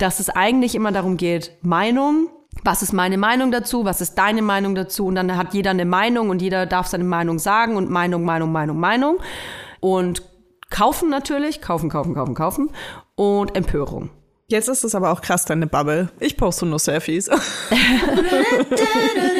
dass es eigentlich immer darum geht, Meinung, was ist meine Meinung dazu, was ist deine Meinung dazu und dann hat jeder eine Meinung und jeder darf seine Meinung sagen und Meinung, Meinung, Meinung, Meinung und kaufen natürlich, kaufen, kaufen, kaufen, kaufen und Empörung. Jetzt ist es aber auch krass, deine Bubble. Ich poste nur Selfies.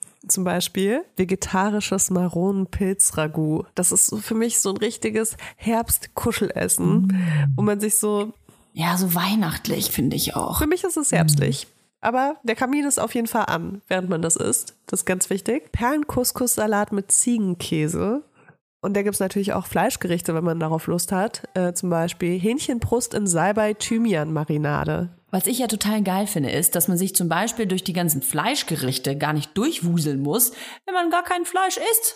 zum Beispiel vegetarisches Maronenpilz-Ragout. Das ist für mich so ein richtiges Herbstkuschelessen, mm. wo man sich so. Ja, so weihnachtlich finde ich auch. Für mich ist es herbstlich. Aber der Kamin ist auf jeden Fall an, während man das isst. Das ist ganz wichtig. Perlenkuskussalat mit Ziegenkäse. Und da gibt es natürlich auch Fleischgerichte, wenn man darauf Lust hat. Äh, zum Beispiel Hähnchenbrust in Salbei-Thymian-Marinade. Was ich ja total geil finde, ist, dass man sich zum Beispiel durch die ganzen Fleischgerichte gar nicht durchwuseln muss, wenn man gar kein Fleisch isst.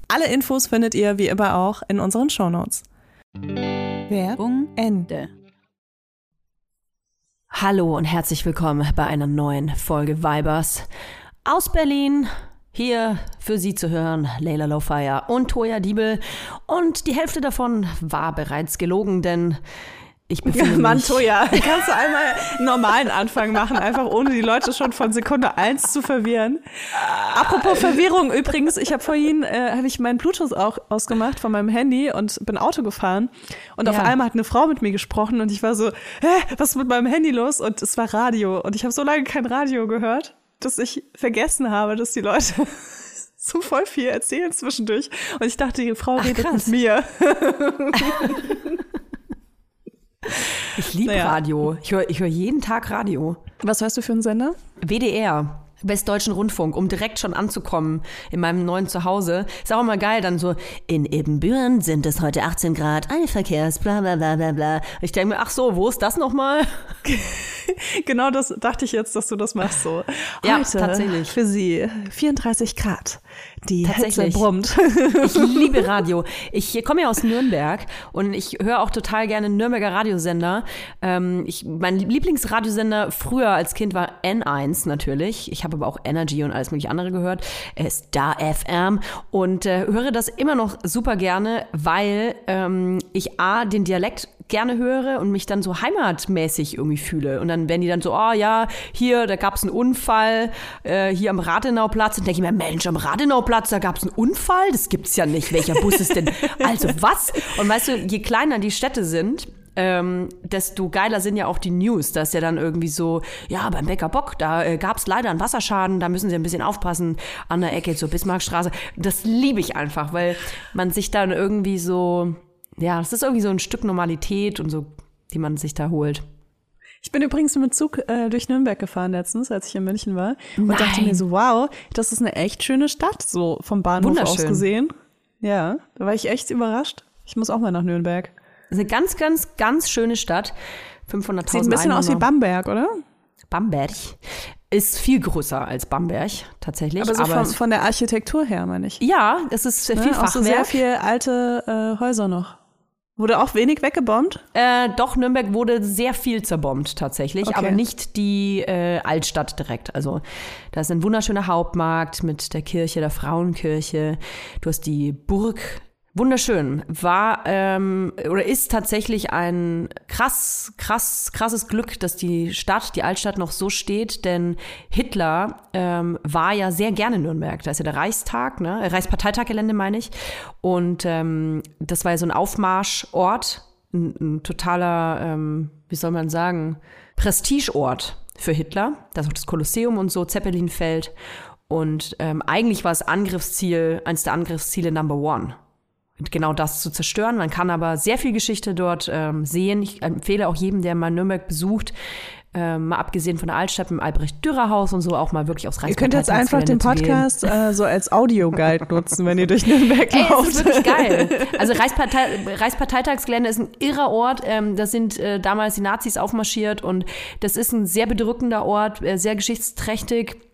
Alle Infos findet ihr wie immer auch in unseren Shownotes. Werbung Ende. Hallo und herzlich willkommen bei einer neuen Folge Vibers aus Berlin. Hier für Sie zu hören Leila Lowfire und Toya Diebel. Und die Hälfte davon war bereits gelogen, denn Ich befinde Mann, mich. Kannst du einmal einen normalen Anfang machen, einfach ohne die Leute schon von Sekunde eins zu verwirren. Apropos Verwirrung, übrigens, ich habe vorhin, äh, habe ich meinen Bluetooth auch ausgemacht von meinem Handy und bin Auto gefahren und auf Ja. einmal hat eine Frau mit mir gesprochen und ich war so, hä, was ist mit meinem Handy los? Und es war Radio und ich habe so lange kein Radio gehört, dass ich vergessen habe, dass die Leute so voll viel erzählen zwischendurch und ich dachte, die Frau redet krass. mit mir. Ich liebe Naja. Radio. Ich höre ich hör jeden Tag Radio. Was hörst du für einen Sender? WDR. Westdeutschen Rundfunk, um direkt schon anzukommen in meinem neuen Zuhause. Ist auch immer geil, dann so, in Ibbenbüren sind es heute 18 Grad, ein Verkehrs, bla bla bla bla bla. Ich denke mir, ach so, wo ist das nochmal? Genau das dachte ich jetzt, dass du das machst so. Ja, Heute tatsächlich. für Sie 34 Grad. Die Tatsächlich. brummt. Ich liebe Radio. Ich komme ja aus Nürnberg und ich höre auch total gerne Nürnberger Radiosender. Ähm, ich, mein Lieblingsradiosender früher als Kind war N1 natürlich. Ich habe aber auch Energy und alles mögliche andere gehört. Äh, Star FM und äh, höre das immer noch super gerne, weil ähm, ich A, den Dialekt gerne höre und mich dann so heimatmäßig irgendwie fühle. Und dann werden die dann so, oh ja, hier, da gab es einen Unfall, äh, hier am Rathenauplatz. Und denke ich mir, Mensch, am Rathenauplatz, da gab es einen Unfall? Das gibt's ja nicht. Welcher Bus ist denn? Also was? Und weißt du, je kleiner die Städte sind, ähm, desto geiler sind ja auch die News. Da ist ja dann irgendwie so, ja, beim Bäcker Bock, da äh, gab es leider einen Wasserschaden, da müssen sie ein bisschen aufpassen an der Ecke zur Bismarckstraße. Das liebe ich einfach, weil man sich dann irgendwie so, ja, das ist irgendwie so ein Stück Normalität und so, die man sich da holt. Ich bin übrigens mit Zug äh, durch Nürnberg gefahren letztens, als ich in München war. Und Nein. dachte mir so, wow, das ist eine echt schöne Stadt, so vom Bahnhof aus gesehen. Ja, da war ich echt überrascht. Ich muss auch mal nach Nürnberg. Das ist eine ganz, ganz, ganz schöne Stadt. 500.000 Sieht ein bisschen aus wie Einwohner. Bamberg, oder? Bamberg. Ist viel größer als Bamberg, tatsächlich. Aber so von, es- von der Architektur her, meine ich. ja, es ist sehr viel Ne? Auch so Fachwerk. sehr viel alte äh, Häuser noch. Wurde auch wenig weggebombt? Äh, doch, Nürnberg wurde sehr viel zerbombt tatsächlich, Okay. aber nicht die äh, Altstadt direkt. Also da ist ein wunderschöner Hauptmarkt mit der Kirche, der Frauenkirche. Du hast die Burg. Wunderschön. War ähm, oder ist tatsächlich ein krass, krass, krasses Glück, dass die Stadt, die Altstadt noch so steht, denn Hitler ähm, war ja sehr gerne in Nürnberg. Da ist ja der Reichstag, ne? Reichsparteitaggelände meine ich. Und ähm, das war ja so ein Aufmarschort, ein, ein totaler, ähm, wie soll man sagen, Prestigeort für Hitler. Da ist auch das Kolosseum und so, Zeppelinfeld. Und ähm, eigentlich war es Angriffsziel, eines der Angriffsziele Number One. Und genau das zu zerstören. Man kann aber sehr viel Geschichte dort ähm, sehen. Ich empfehle auch jedem, der mal Nürnberg besucht, ähm, mal abgesehen von der Altstadt im Albrecht-Dürer-Haus und so, auch mal wirklich aufs Ihr könnt jetzt einfach den Reichsparteitagsgelände. Podcast äh, so als Audioguide nutzen, wenn ihr durch Nürnberg Ey, lauft. ist wirklich geil. Also Reichspartei Reichsparteitagsgelände ist ein irrer Ort. Ähm, da sind äh, damals die Nazis aufmarschiert und das ist ein sehr bedrückender Ort, äh, sehr geschichtsträchtig.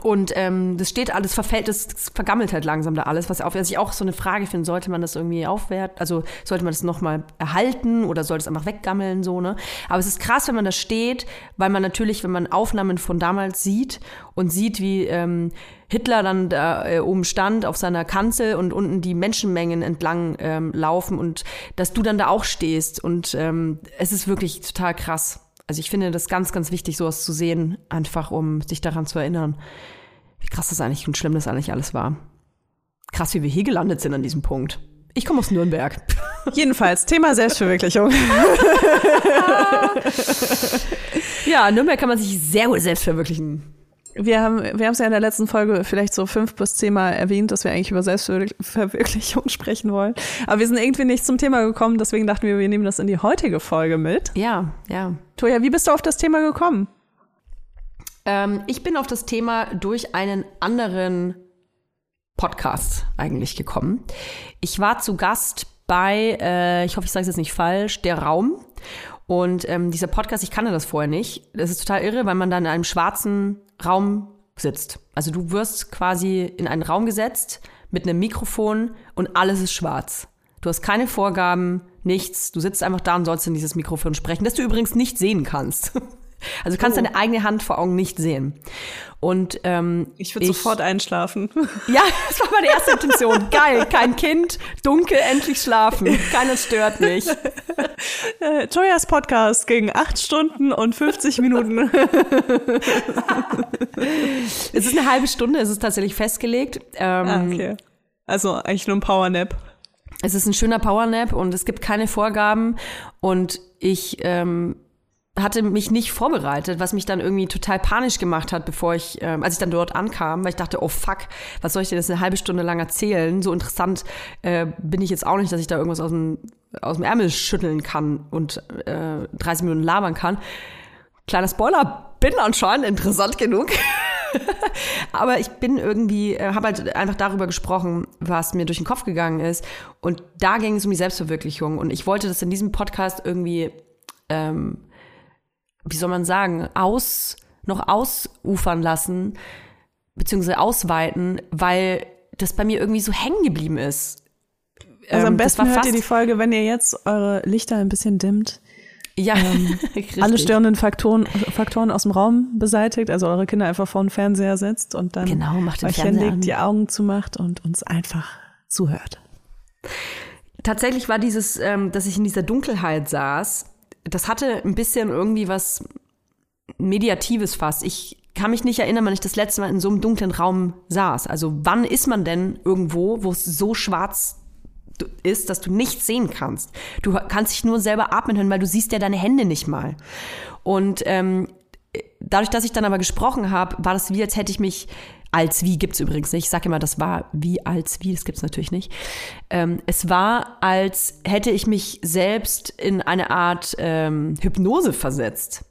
Und ähm, das steht alles, verfällt, das vergammelt halt langsam da alles, was auf, was ich auch so eine Frage finde, sollte man das irgendwie aufwerten, also sollte man das nochmal erhalten oder sollte es einfach weggammeln, so, ne? Aber es ist krass, wenn man da steht, weil man natürlich, wenn man Aufnahmen von damals sieht und sieht, wie ähm, Hitler dann da äh, oben stand auf seiner Kanzel und unten die Menschenmengen entlang ähm, laufen und dass du dann da auch stehst und ähm, es ist wirklich total krass. Also ich finde das ganz, ganz wichtig, sowas zu sehen, einfach um sich daran zu erinnern, wie krass das eigentlich und schlimm das eigentlich alles war. Krass, wie wir hier gelandet sind an diesem Punkt. Ich komme aus Nürnberg. Jedenfalls, Thema Selbstverwirklichung. Ja, in Nürnberg kann man sich sehr gut selbst verwirklichen. Wir haben wir haben es ja in der letzten Folge vielleicht so fünf bis zehnmal erwähnt, dass wir eigentlich über Selbstverwirklichung sprechen wollen. Aber wir sind irgendwie nicht zum Thema gekommen, deswegen dachten wir, wir nehmen das in die heutige Folge mit. Ja, ja. Toja, wie bist du auf das Thema gekommen? Ähm, ich bin auf das Thema durch einen anderen Podcast eigentlich gekommen. Ich war zu Gast bei, äh, ich hoffe, ich sage es jetzt nicht falsch, Der Raum. Und ähm, dieser Podcast, ich kannte das vorher nicht. Das ist total irre, weil man dann in einem schwarzen Raum sitzt. Also du wirst quasi in einen Raum gesetzt mit einem Mikrofon und alles ist schwarz. Du hast keine Vorgaben, nichts. Du sitzt einfach da und sollst in dieses Mikrofon sprechen, das du übrigens nicht sehen kannst. Also du kannst Oh. deine eigene Hand vor Augen nicht sehen. Und ähm, Ich würde sofort einschlafen. Ja, das war meine erste Intention. Geil, kein Kind, dunkel, endlich schlafen. Keiner stört mich. Äh, Joyas Podcast ging acht Stunden und 50 Minuten. Es ist eine halbe Stunde, es ist tatsächlich festgelegt. Ähm, ah, okay. Also eigentlich nur ein Powernap. Es ist ein schöner Powernap und es gibt keine Vorgaben. Und ich ähm, hatte mich nicht vorbereitet, was mich dann irgendwie total panisch gemacht hat, bevor ich, ähm, als ich dann dort ankam, weil ich dachte, oh fuck, was soll ich denn jetzt eine halbe Stunde lang erzählen? So interessant äh, bin ich jetzt auch nicht, dass ich da irgendwas aus dem, aus dem Ärmel schütteln kann und äh, 30 Minuten labern kann. Kleiner Spoiler, bin anscheinend interessant genug. Aber ich bin irgendwie, äh, habe halt einfach darüber gesprochen, was mir durch den Kopf gegangen ist. Und da ging es um die Selbstverwirklichung. Und ich wollte das in diesem Podcast irgendwie, ähm, wie soll man sagen, aus, noch ausufern lassen, beziehungsweise ausweiten, weil das bei mir irgendwie so hängen geblieben ist. Also Ähm, am das besten hört ihr die Folge, wenn ihr jetzt eure Lichter ein bisschen dimmt, Ja, alle richtig. störenden Faktoren, Faktoren aus dem Raum beseitigt, also eure Kinder einfach vor den Fernseher setzt und dann Genau, macht den euch Fernseher hinlegt, an. die Augen zumacht und uns einfach zuhört. tatsächlich war dieses, ähm, dass ich in dieser Dunkelheit saß, das hatte ein bisschen irgendwie was Mediatives fast. Ich kann mich nicht erinnern, wann ich das letzte Mal in so einem dunklen Raum saß. Also wann ist man denn irgendwo, wo es so schwarz ist, dass du nichts sehen kannst? Du kannst dich nur selber atmen hören, weil du siehst ja deine Hände nicht mal. Und ähm, dadurch, dass ich dann aber gesprochen habe, war das wie, als hätte ich mich als wie gibt's übrigens nicht. Ich sage immer, das war wie als wie, das gibt's natürlich nicht. Ähm, es war, als hätte ich mich selbst in eine Art ähm, Hypnose versetzt.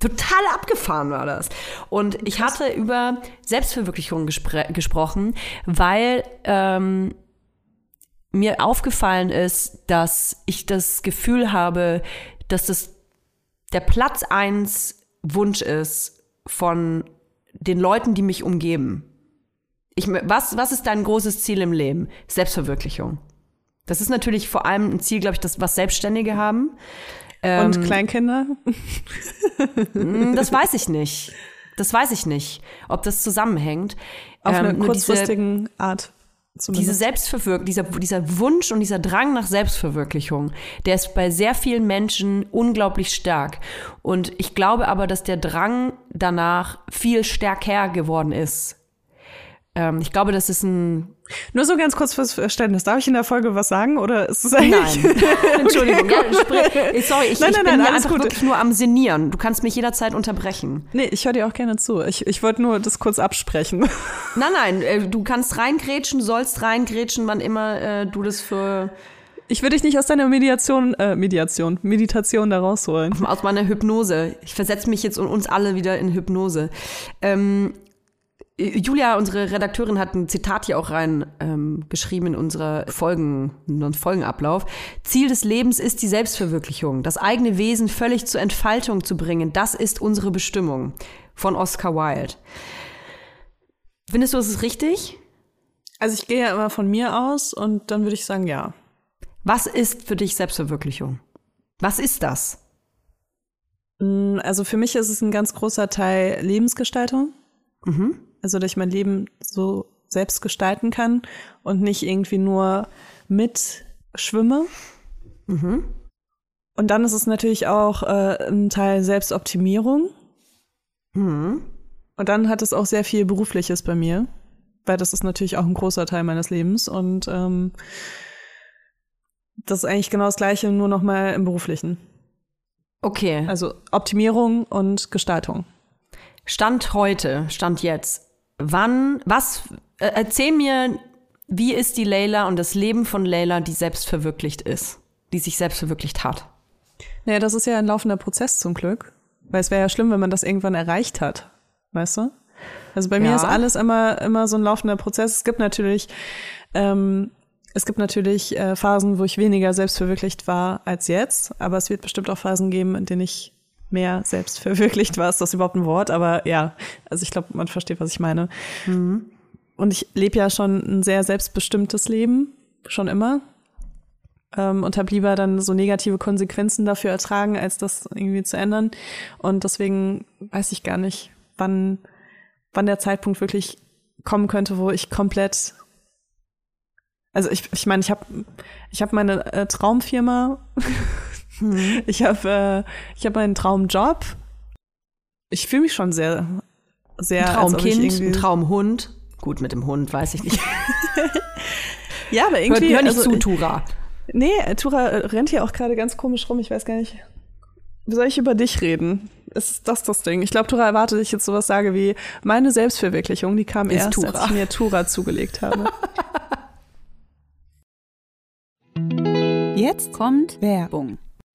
Total abgefahren war das. Und ich hatte über Selbstverwirklichung gespr gesprochen, weil ähm, mir aufgefallen ist, dass ich das Gefühl habe, dass das der Platz eins Wunsch ist von den Leuten, die mich umgeben. Ich, was, was ist dein großes Ziel im Leben? Selbstverwirklichung. Das ist natürlich vor allem ein Ziel, glaube ich, das, was Selbstständige haben. Und Kleinkinder? Hm, Das weiß ich nicht. Das weiß ich nicht, ob das zusammenhängt. Auf Ähm, eine nur diese- kurzfristigen Art. diese Zumindest. Selbstverwirklichung, dieser, dieser Wunsch und dieser Drang nach Selbstverwirklichung, der ist bei sehr vielen Menschen unglaublich stark. Und ich glaube aber, dass der Drang danach viel stärker geworden ist. Ähm, ich glaube, das ist ein. Nur so ganz kurz fürs Verständnis. Darf ich in der Folge was sagen oder ist es eigentlich? Nein. Entschuldigung. Ja, sprich, sorry, ich, Nein, ich nein, bin nein, einfach gut. wirklich nur am Sinnieren. Du kannst mich jederzeit unterbrechen. Nee, ich höre dir auch gerne zu. Ich, ich wollte nur das kurz absprechen. Nein, nein, äh, du kannst reingrätschen, sollst reingrätschen, wann immer äh, du das für Ich würde dich nicht aus deiner Mediation, äh, Mediation, Meditation da rausholen. aus meiner Hypnose. Ich versetze mich jetzt und uns alle wieder in Hypnose. Ähm, Julia, unsere Redakteurin, hat ein Zitat hier auch rein ähm, geschrieben in unsere Folgen, in unseren Folgenablauf. Ziel des Lebens ist die Selbstverwirklichung, das eigene Wesen völlig zur Entfaltung zu bringen. Das ist unsere Bestimmung. Von Oscar Wilde. Findest du, es ist richtig? Also ich gehe ja immer von mir aus und dann würde ich sagen, ja. Was ist für dich Selbstverwirklichung? Was ist das? Mm, Also für mich ist es ein ganz großer Teil Lebensgestaltung. Also, dass ich mein Leben so selbst gestalten kann und nicht irgendwie nur mitschwimme. Und dann ist es natürlich auch äh, ein Teil Selbstoptimierung. Und dann hat es auch sehr viel Berufliches bei mir, weil das ist natürlich auch ein großer Teil meines Lebens. Und ähm, das ist eigentlich genau das Gleiche, nur noch mal im Beruflichen. Okay. Also Optimierung und Gestaltung. Stand heute, Stand jetzt. Wann, was, äh, erzähl mir, wie ist die Leila und das Leben von Leila, die selbst verwirklicht ist, die sich selbst verwirklicht hat? Naja, das ist ja ein laufender Prozess zum Glück. Weil es wäre ja schlimm, wenn man das irgendwann erreicht hat. Weißt du? Also bei mir Ja. ist alles immer, immer so ein laufender Prozess. Es gibt natürlich, ähm, es gibt natürlich äh, Phasen, wo ich weniger selbstverwirklicht war als jetzt. Aber es wird bestimmt auch Phasen geben, in denen ich mehr selbstverwirklicht war. Ist das überhaupt ein Wort? Aber ja, also ich glaube, man versteht, was ich meine. Und ich lebe ja schon ein sehr selbstbestimmtes Leben, schon immer. ähm, und habe lieber dann so negative Konsequenzen dafür ertragen, als das irgendwie zu ändern. Und deswegen weiß ich gar nicht, wann, wann der Zeitpunkt wirklich kommen könnte, wo ich komplett also ich ich meine, ich habe ich habe meine äh, Traumfirma, hm. ich habe äh, ich habe meinen Traumjob. Ich fühle mich schon sehr sehr ein Traumkind, ein Traumhund. Gut, mit dem Hund weiß ich nicht. ja, aber irgendwie hör, hör nicht also, zu, Tura. Nee, Tura rennt hier auch gerade ganz komisch rum. Ich weiß gar nicht. Wie soll ich über dich reden? Ist das das Ding? Ich glaube, Tura erwartet, dass ich jetzt sowas sage wie meine Selbstverwirklichung, die kam Ist erst, Tura. als ich mir Tura zugelegt habe. Jetzt kommt Werbung.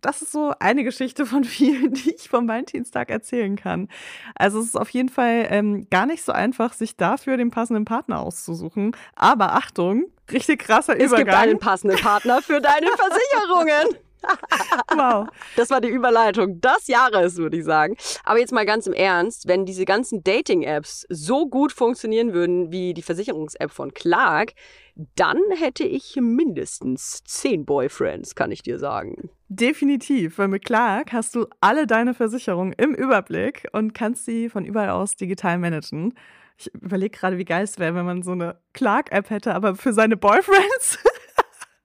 das ist so eine Geschichte von vielen, die ich vom Valentinstag erzählen kann. Also es ist auf jeden Fall ähm, gar nicht so einfach, sich dafür den passenden Partner auszusuchen. Aber Achtung, richtig krasser es Übergang. Es gibt einen passenden Partner für deine Versicherungen. wow. Das war die Überleitung des Jahres, würde ich sagen. Aber jetzt mal ganz im Ernst, wenn diese ganzen Dating-Apps so gut funktionieren würden wie die Versicherungs-App von Clark, dann hätte ich mindestens zehn Boyfriends, kann ich dir sagen. Definitiv, weil mit Clark hast du alle deine Versicherungen im Überblick und kannst sie von überall aus digital managen. Ich überlege gerade, wie geil es wäre, wenn man so eine Clark-App hätte, aber für seine Boyfriends.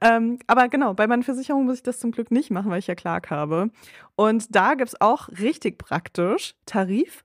Ähm, aber genau, bei meinen Versicherungen muss ich das zum Glück nicht machen, weil ich ja Clark habe. Und da gibt es auch richtig praktisch Tarif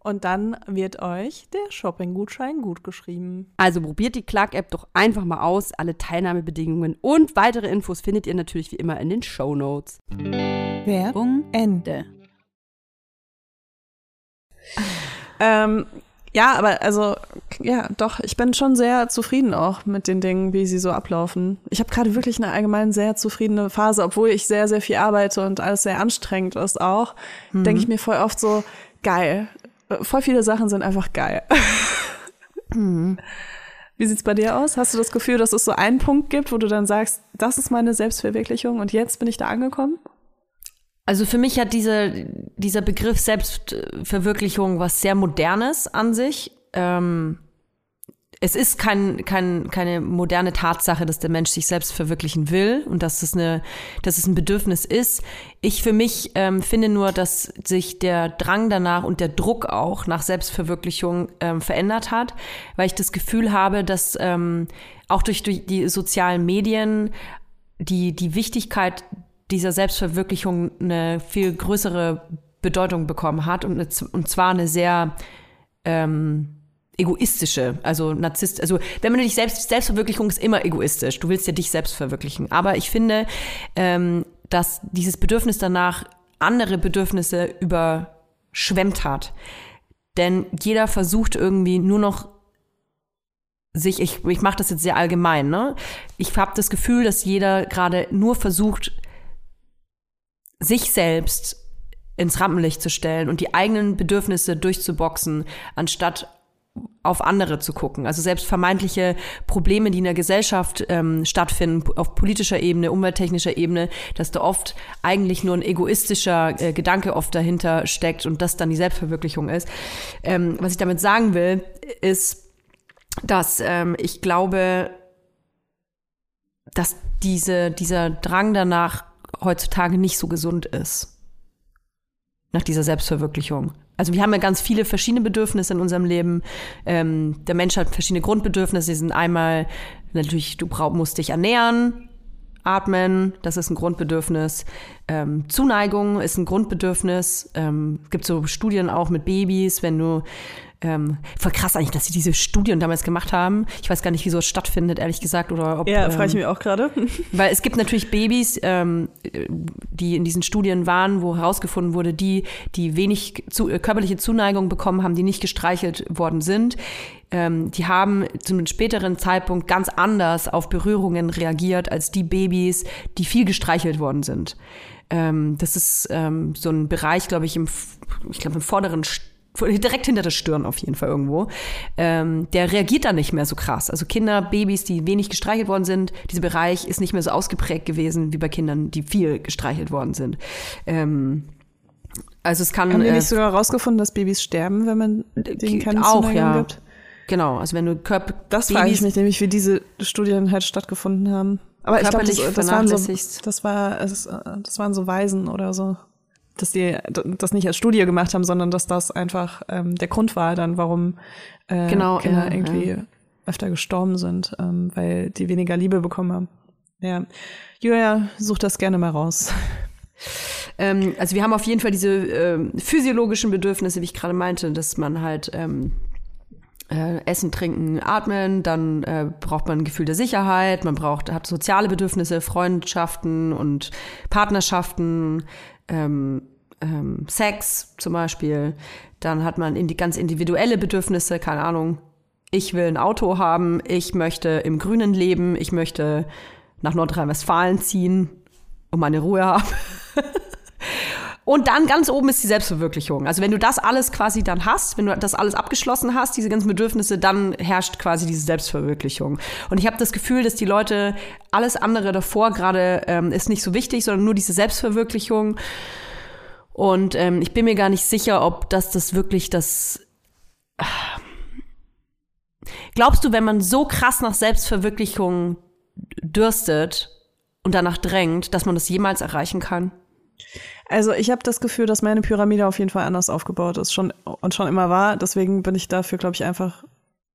und dann wird euch der Shopping-Gutschein gut geschrieben. Also probiert die Clark-App doch einfach mal aus. Alle Teilnahmebedingungen und weitere Infos findet ihr natürlich wie immer in den Show Notes. Werbung Ende. Ähm, Ja, aber also, ja, doch, ich bin schon sehr zufrieden auch mit den Dingen, wie sie so ablaufen. Ich habe gerade wirklich eine allgemein sehr zufriedene Phase, obwohl ich sehr, sehr viel arbeite und alles sehr anstrengend ist auch, mhm. denke ich mir voll oft so, geil. Voll viele Sachen sind einfach geil. mhm. Wie sieht's bei dir aus? Hast du das Gefühl, dass es so einen Punkt gibt, wo du dann sagst, das ist meine Selbstverwirklichung und jetzt bin ich da angekommen? Also für mich hat diese, dieser Begriff Selbstverwirklichung was sehr Modernes an sich. Ähm, es ist kein, kein, keine moderne Tatsache, dass der Mensch sich selbst verwirklichen will und dass es, eine, dass es ein Bedürfnis ist. Ich für mich ähm, finde nur, dass sich der Drang danach und der Druck auch nach Selbstverwirklichung ähm, verändert hat, weil ich das Gefühl habe, dass ähm, auch durch, durch die sozialen Medien die, die Wichtigkeit dieser Selbstverwirklichung eine viel größere Bedeutung bekommen hat und, eine, und zwar eine sehr ähm, egoistische, also Narzisst, also wenn man dich selbst, Selbstverwirklichung ist immer egoistisch. Du willst ja dich selbst verwirklichen. Aber ich finde, ähm, dass dieses Bedürfnis danach andere Bedürfnisse überschwemmt hat. Denn jeder versucht irgendwie nur noch sich, ich, ich mache das jetzt sehr allgemein, ne? Ich habe das Gefühl, dass jeder gerade nur versucht, sich selbst ins Rampenlicht zu stellen und die eigenen Bedürfnisse durchzuboxen, anstatt auf andere zu gucken. Also selbst vermeintliche Probleme, die in der Gesellschaft ähm, stattfinden, auf politischer Ebene, umwelttechnischer Ebene, dass da oft eigentlich nur ein egoistischer äh, Gedanke oft dahinter steckt und das dann die Selbstverwirklichung ist. Ähm, was ich damit sagen will, ist, dass ähm, ich glaube, dass diese, dieser Drang danach heutzutage nicht so gesund ist. Nach dieser Selbstverwirklichung. Also wir haben ja ganz viele verschiedene Bedürfnisse in unserem Leben. Ähm, der Mensch hat verschiedene Grundbedürfnisse. Die sind einmal natürlich, du brauch, musst dich ernähren, atmen, das ist ein Grundbedürfnis. Ähm, Zuneigung ist ein Grundbedürfnis. Ähm, gibt so Studien auch mit Babys, wenn du ähm, voll krass eigentlich, dass sie diese Studien damals gemacht haben. Ich weiß gar nicht, wieso es stattfindet, ehrlich gesagt. Oder ob, ja, frage ich ähm, mich auch gerade. Weil es gibt natürlich Babys, ähm, die in diesen Studien waren, wo herausgefunden wurde, die, die wenig zu, äh, körperliche Zuneigung bekommen haben, die nicht gestreichelt worden sind. Ähm, die haben zu einem späteren Zeitpunkt ganz anders auf Berührungen reagiert als die Babys, die viel gestreichelt worden sind. Ähm, das ist ähm, so ein Bereich, glaube ich, im, ich glaube, im vorderen direkt hinter der Stirn auf jeden Fall irgendwo, ähm, der reagiert dann nicht mehr so krass. Also Kinder, Babys, die wenig gestreichelt worden sind, dieser Bereich ist nicht mehr so ausgeprägt gewesen wie bei Kindern, die viel gestreichelt worden sind. Ähm, also es kann. Haben wir nicht äh, sogar herausgefunden, dass Babys sterben, wenn man denen keine auch, Zuneigung ja. gibt? Genau, also wenn du Körper. Das frage ich mich nämlich, wie diese Studien halt stattgefunden haben. Aber ich glaube, das, das, waren so, das war, das waren so Weisen oder so dass die das nicht als Studie gemacht haben, sondern dass das einfach ähm, der Grund war dann, warum äh, genau, Kinder ja, irgendwie ja. öfter gestorben sind, ähm, weil die weniger Liebe bekommen haben. Ja, Julia, such das gerne mal raus. Ähm, also wir haben auf jeden Fall diese äh, physiologischen Bedürfnisse, wie ich gerade meinte, dass man halt ähm, äh, Essen, Trinken, Atmen, dann äh, braucht man ein Gefühl der Sicherheit, man braucht, hat soziale Bedürfnisse, Freundschaften und Partnerschaften, ähm, ähm, Sex zum Beispiel. Dann hat man in die ganz individuelle Bedürfnisse, keine Ahnung. Ich will ein Auto haben, ich möchte im Grünen leben, ich möchte nach Nordrhein-Westfalen ziehen und meine Ruhe haben. Und dann ganz oben ist die Selbstverwirklichung. Also wenn du das alles quasi dann hast, wenn du das alles abgeschlossen hast, diese ganzen Bedürfnisse, dann herrscht quasi diese Selbstverwirklichung. Und ich habe das Gefühl, dass die Leute alles andere davor gerade ähm, ist nicht so wichtig, sondern nur diese Selbstverwirklichung. Und ähm, ich bin mir gar nicht sicher, ob das das wirklich das. Glaubst du, wenn man so krass nach Selbstverwirklichung dürstet und danach drängt, dass man das jemals erreichen kann? Also ich habe das Gefühl, dass meine Pyramide auf jeden Fall anders aufgebaut ist schon und schon immer war. Deswegen bin ich dafür, glaube ich, einfach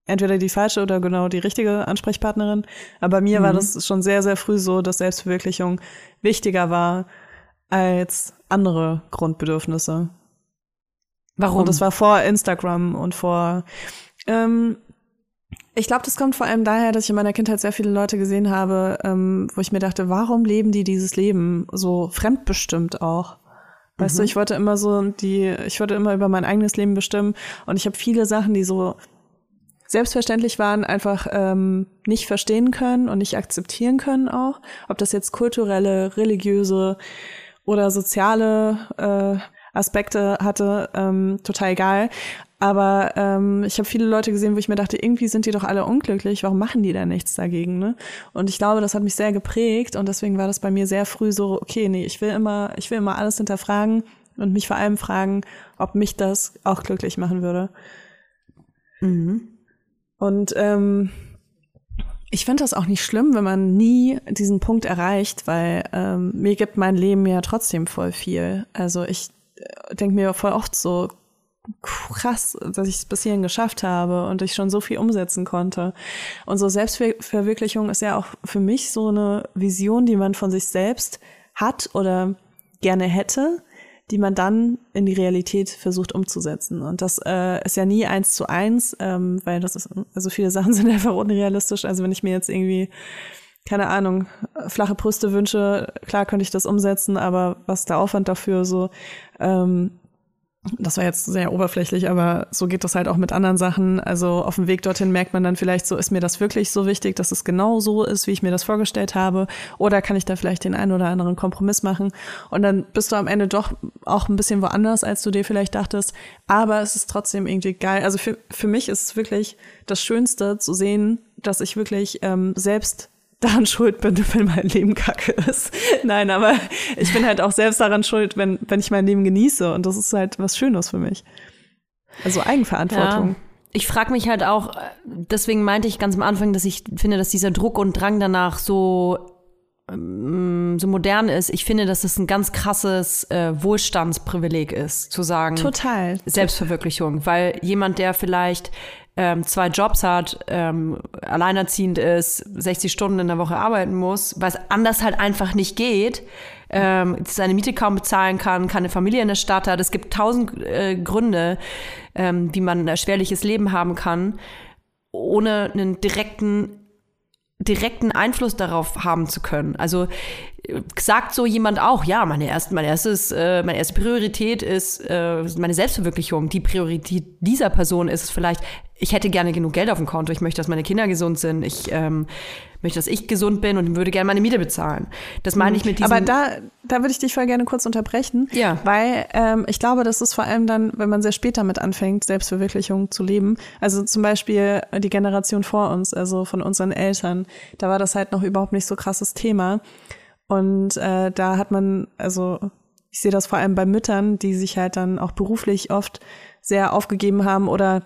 entweder die falsche oder genau die richtige Ansprechpartnerin. Aber bei mir mhm. war das schon sehr, sehr früh so, dass Selbstverwirklichung wichtiger war als andere Grundbedürfnisse. Warum? Und das war vor Instagram und vor ähm, ich glaube, das kommt vor allem daher, dass ich in meiner Kindheit sehr viele Leute gesehen habe, ähm, wo ich mir dachte, warum leben die dieses Leben so fremdbestimmt auch? Weißt mhm. du, ich wollte immer so die, ich wollte immer über mein eigenes Leben bestimmen und ich habe viele Sachen, die so selbstverständlich waren, einfach ähm, nicht verstehen können und nicht akzeptieren können auch. Ob das jetzt kulturelle, religiöse oder soziale äh, Aspekte hatte, ähm, total egal. Aber ähm, ich habe viele Leute gesehen, wo ich mir dachte, irgendwie sind die doch alle unglücklich, warum machen die da nichts dagegen? Ne? Und ich glaube, das hat mich sehr geprägt und deswegen war das bei mir sehr früh so, okay, nee, ich will immer, ich will immer alles hinterfragen und mich vor allem fragen, ob mich das auch glücklich machen würde. Mhm. Und ähm, ich finde das auch nicht schlimm, wenn man nie diesen Punkt erreicht, weil ähm, mir gibt mein Leben ja trotzdem voll viel. Also ich äh, denke mir voll oft so, krass, dass ich es bis hierhin geschafft habe und ich schon so viel umsetzen konnte. Und so Selbstverwirklichung ist ja auch für mich so eine Vision, die man von sich selbst hat oder gerne hätte, die man dann in die Realität versucht umzusetzen. Und das äh, ist ja nie eins zu eins, ähm, weil das ist, also viele Sachen sind einfach unrealistisch. Also wenn ich mir jetzt irgendwie keine Ahnung, flache Brüste wünsche, klar könnte ich das umsetzen, aber was der Aufwand dafür so, ähm, das war jetzt sehr oberflächlich, aber so geht das halt auch mit anderen Sachen. Also auf dem Weg dorthin merkt man dann vielleicht so, ist mir das wirklich so wichtig, dass es genau so ist, wie ich mir das vorgestellt habe? Oder kann ich da vielleicht den einen oder anderen Kompromiss machen? Und dann bist du am Ende doch auch ein bisschen woanders, als du dir vielleicht dachtest. Aber es ist trotzdem irgendwie geil. Also für, für mich ist es wirklich das Schönste zu sehen, dass ich wirklich ähm, selbst daran schuld bin, wenn mein Leben kacke ist. Nein, aber ich bin halt auch selbst daran schuld, wenn, wenn ich mein Leben genieße. Und das ist halt was Schönes für mich. Also Eigenverantwortung. Ja. Ich frage mich halt auch, deswegen meinte ich ganz am Anfang, dass ich finde, dass dieser Druck und Drang danach so ähm, so modern ist. Ich finde, dass es ein ganz krasses äh, Wohlstandsprivileg ist, zu sagen. Total. Selbstverwirklichung. Weil jemand, der vielleicht ähm, zwei Jobs hat, ähm, alleinerziehend ist, 60 Stunden in der Woche arbeiten muss, weil es anders halt einfach nicht geht, ähm, seine Miete kaum bezahlen kann, keine Familie in der Stadt hat. Es gibt tausend äh, Gründe, ähm, wie man ein erschwerliches Leben haben kann, ohne einen direkten direkten Einfluss darauf haben zu können. Also sagt so jemand auch, ja, meine erste, mein erstes, äh, meine erste Priorität ist äh, meine Selbstverwirklichung. Die Priorität dieser Person ist vielleicht, ich hätte gerne genug Geld auf dem Konto, ich möchte, dass meine Kinder gesund sind, ich ähm, möchte, dass ich gesund bin und würde gerne meine Miete bezahlen. Das meine ich mit diesem. Aber da, da würde ich dich voll gerne kurz unterbrechen, ja. weil ähm, ich glaube, das ist vor allem dann, wenn man sehr spät damit anfängt, Selbstverwirklichung zu leben. Also zum Beispiel die Generation vor uns, also von unseren Eltern, da war das halt noch überhaupt nicht so krasses Thema. Und äh, da hat man, also ich sehe das vor allem bei Müttern, die sich halt dann auch beruflich oft sehr aufgegeben haben oder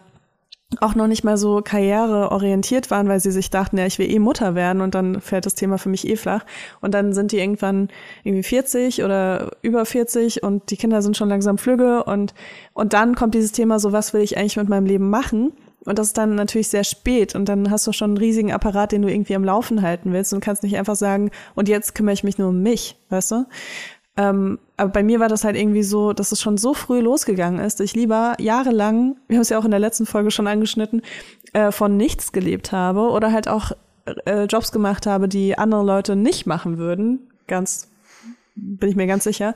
auch noch nicht mal so karriereorientiert waren, weil sie sich dachten, ja, ich will eh Mutter werden und dann fällt das Thema für mich eh flach. Und dann sind die irgendwann irgendwie 40 oder über 40 und die Kinder sind schon langsam flügge und, und dann kommt dieses Thema so, was will ich eigentlich mit meinem Leben machen? Und das ist dann natürlich sehr spät und dann hast du schon einen riesigen Apparat, den du irgendwie am Laufen halten willst und kannst nicht einfach sagen, und jetzt kümmere ich mich nur um mich, weißt du? Ähm, aber bei mir war das halt irgendwie so, dass es schon so früh losgegangen ist, dass ich lieber jahrelang, wir haben es ja auch in der letzten Folge schon angeschnitten, äh, von nichts gelebt habe oder halt auch äh, Jobs gemacht habe, die andere Leute nicht machen würden. Ganz bin ich mir ganz sicher,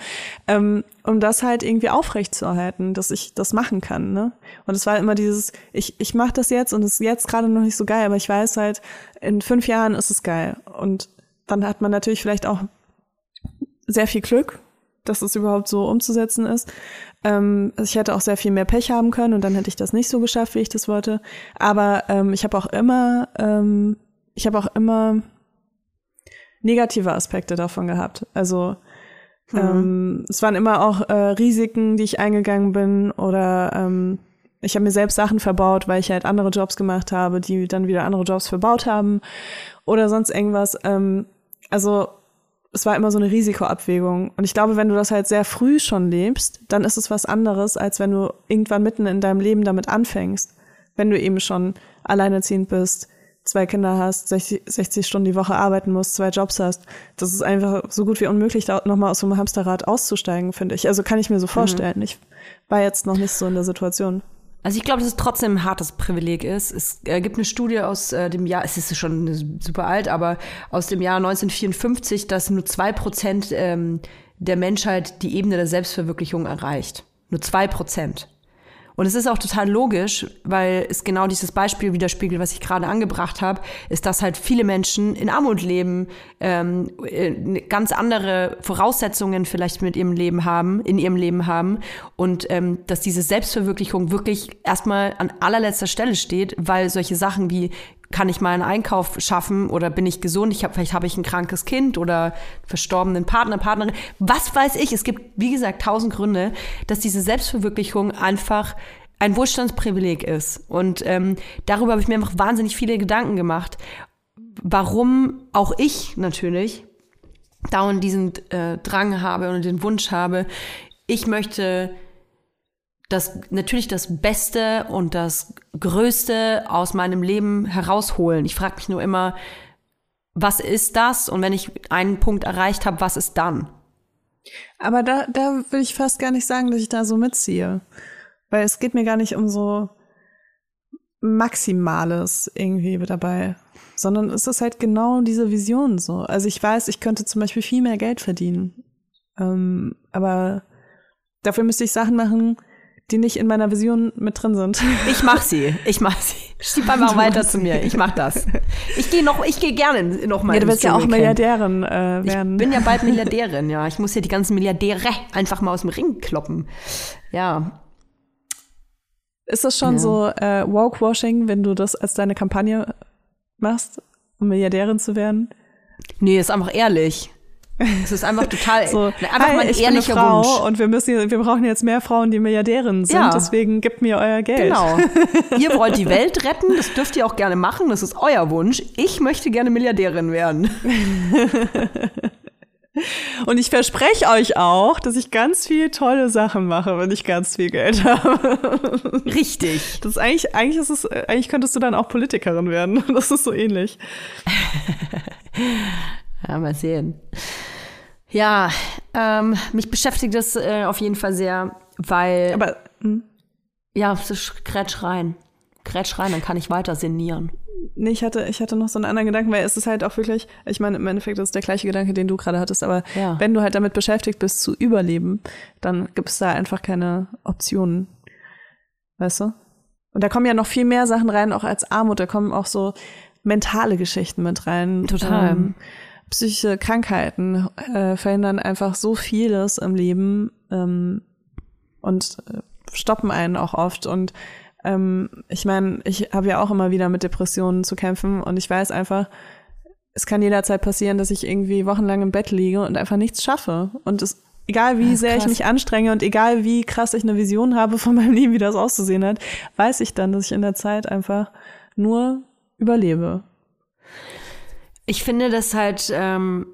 ähm, um das halt irgendwie aufrechtzuerhalten, dass ich das machen kann. Ne? Und es war immer dieses, ich, ich mache das jetzt und es ist jetzt gerade noch nicht so geil, aber ich weiß halt, in fünf Jahren ist es geil. Und dann hat man natürlich vielleicht auch sehr viel Glück, dass es überhaupt so umzusetzen ist. Ähm, also ich hätte auch sehr viel mehr Pech haben können und dann hätte ich das nicht so geschafft, wie ich das wollte. Aber ähm, ich habe auch immer, ähm, ich habe auch immer negative Aspekte davon gehabt. Also Mhm. Ähm, es waren immer auch äh, Risiken, die ich eingegangen bin oder ähm, ich habe mir selbst Sachen verbaut, weil ich halt andere Jobs gemacht habe, die dann wieder andere Jobs verbaut haben oder sonst irgendwas. Ähm, also es war immer so eine Risikoabwägung. Und ich glaube, wenn du das halt sehr früh schon lebst, dann ist es was anderes, als wenn du irgendwann mitten in deinem Leben damit anfängst. Wenn du eben schon alleinerziehend bist, zwei Kinder hast, 60, 60 Stunden die Woche arbeiten musst, zwei Jobs hast, das ist einfach so gut wie unmöglich, da nochmal aus so einem Hamsterrad auszusteigen, finde ich. Also kann ich mir so mhm. vorstellen. Mhm. Ich war jetzt noch nicht so in der Situation. Also ich glaube, dass es trotzdem ein hartes Privileg ist. Es äh, gibt eine Studie aus äh, dem Jahr, es ist schon super alt, aber aus dem Jahr 1954, dass nur zwei Prozent ähm, der Menschheit die Ebene der Selbstverwirklichung erreicht. Nur zwei Prozent. Und es ist auch total logisch, weil es genau dieses Beispiel widerspiegelt, was ich gerade angebracht habe, ist, dass halt viele Menschen in Armut leben, ähm, äh, ganz andere Voraussetzungen vielleicht mit ihrem Leben haben, in ihrem Leben haben und ähm, dass diese Selbstverwirklichung wirklich erstmal an allerletzter Stelle steht, weil solche Sachen wie kann ich meinen Einkauf schaffen oder bin ich gesund? Ich hab, vielleicht habe ich ein krankes Kind oder verstorbenen Partner, Partnerin. Was weiß ich? Es gibt, wie gesagt, tausend Gründe, dass diese Selbstverwirklichung einfach ein Wohlstandsprivileg ist. Und ähm, darüber habe ich mir einfach wahnsinnig viele Gedanken gemacht. Warum auch ich natürlich dauernd diesen äh, Drang habe und den Wunsch habe, ich möchte das natürlich das Beste und das Größte aus meinem Leben herausholen. Ich frage mich nur immer, was ist das? Und wenn ich einen Punkt erreicht habe, was ist dann? Aber da, da will ich fast gar nicht sagen, dass ich da so mitziehe. Weil es geht mir gar nicht um so Maximales irgendwie dabei, sondern es ist halt genau diese Vision so. Also ich weiß, ich könnte zum Beispiel viel mehr Geld verdienen. Ähm, aber dafür müsste ich Sachen machen, die nicht in meiner Vision mit drin sind. Ich mach sie. Ich mach sie. Schieb einfach weiter zu mir. Ich mach das. Ich gehe noch, ich gehe gerne noch mal. Ja, du willst ja auch Milliardärin äh, werden. Ich bin ja bald Milliardärin, ja. Ich muss ja die ganzen Milliardäre einfach mal aus dem Ring kloppen. Ja. Ist das schon ja. so äh, Woke-Washing, wenn du das als deine Kampagne machst, um Milliardärin zu werden? Nee, ist einfach ehrlich. Es ist einfach total so, einfach hi, mal ein ich ehrlicher bin eine Frau Wunsch. Und wir müssen, wir brauchen jetzt mehr Frauen, die Milliardärinnen sind. Ja. Deswegen gebt mir euer Geld. Genau. ihr wollt die Welt retten, das dürft ihr auch gerne machen. Das ist euer Wunsch. Ich möchte gerne Milliardärin werden. Und ich verspreche euch auch, dass ich ganz viele tolle Sachen mache, wenn ich ganz viel Geld habe. Richtig. Das ist eigentlich, eigentlich ist es, eigentlich könntest du dann auch Politikerin werden. Das ist so ähnlich. ja, mal sehen. Ja, ähm, mich beschäftigt das äh, auf jeden Fall sehr, weil. Aber. Hm? Ja, kretsch rein. Kretsch rein, dann kann ich weiter sinnieren. Nee, ich hatte, ich hatte noch so einen anderen Gedanken, weil es ist halt auch wirklich, ich meine, im Endeffekt ist es der gleiche Gedanke, den du gerade hattest, aber ja. wenn du halt damit beschäftigt bist zu überleben, dann gibt es da einfach keine Optionen. Weißt du? Und da kommen ja noch viel mehr Sachen rein, auch als Armut, da kommen auch so mentale Geschichten mit rein. Total. Ähm, psychische Krankheiten äh, verhindern einfach so vieles im Leben ähm, und äh, stoppen einen auch oft. Und ähm, ich meine, ich habe ja auch immer wieder mit Depressionen zu kämpfen und ich weiß einfach, es kann jederzeit passieren, dass ich irgendwie wochenlang im Bett liege und einfach nichts schaffe. Und es, egal wie sehr krass. ich mich anstrenge und egal wie krass ich eine Vision habe von meinem Leben, wie das auszusehen hat, weiß ich dann, dass ich in der Zeit einfach nur überlebe. Ich finde das halt ähm,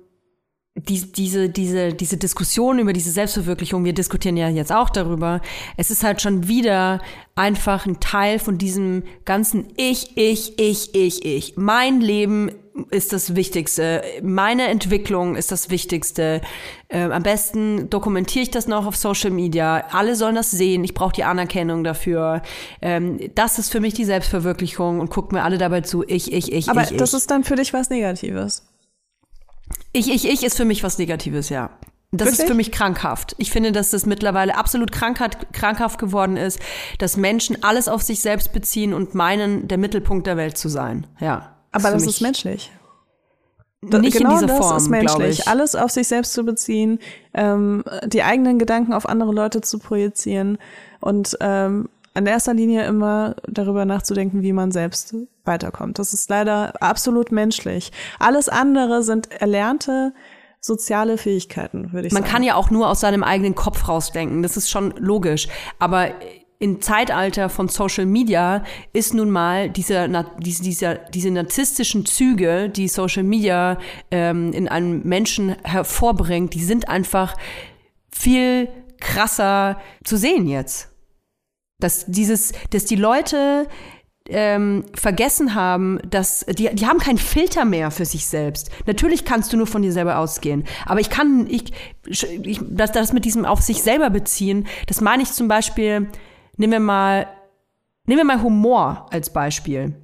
die, diese, diese, diese Diskussion über diese Selbstverwirklichung, wir diskutieren ja jetzt auch darüber, es ist halt schon wieder einfach ein Teil von diesem ganzen Ich, ich, ich, ich, ich. Mein Leben ist das Wichtigste. Meine Entwicklung ist das Wichtigste. Äh, am besten dokumentiere ich das noch auf Social Media. Alle sollen das sehen. Ich brauche die Anerkennung dafür. Ähm, das ist für mich die Selbstverwirklichung und guckt mir alle dabei zu. Ich, ich, ich, Aber ich, das ich. ist dann für dich was Negatives. Ich, ich, ich ist für mich was Negatives, ja. Das Wirklich? ist für mich krankhaft. Ich finde, dass das mittlerweile absolut krankhaft, krankhaft geworden ist, dass Menschen alles auf sich selbst beziehen und meinen, der Mittelpunkt der Welt zu sein. Ja. Aber das ist menschlich. Da, nicht genau in dieser Form, das ist menschlich. Alles auf sich selbst zu beziehen, ähm, die eigenen Gedanken auf andere Leute zu projizieren und ähm, in erster Linie immer darüber nachzudenken, wie man selbst weiterkommt. Das ist leider absolut menschlich. Alles andere sind erlernte soziale Fähigkeiten, würde ich man sagen. Man kann ja auch nur aus seinem eigenen Kopf rausdenken. Das ist schon logisch. Aber im Zeitalter von Social Media ist nun mal dieser, diese, dieser, diese narzisstischen Züge, die Social Media ähm, in einem Menschen hervorbringt, die sind einfach viel krasser zu sehen jetzt. Dass dieses, dass die Leute ähm, vergessen haben, dass die, die haben keinen Filter mehr für sich selbst. Natürlich kannst du nur von dir selber ausgehen, aber ich kann, ich, ich das, das mit diesem auf sich selber beziehen, das meine ich zum Beispiel, nehmen wir mal, nehmen wir mal Humor als Beispiel.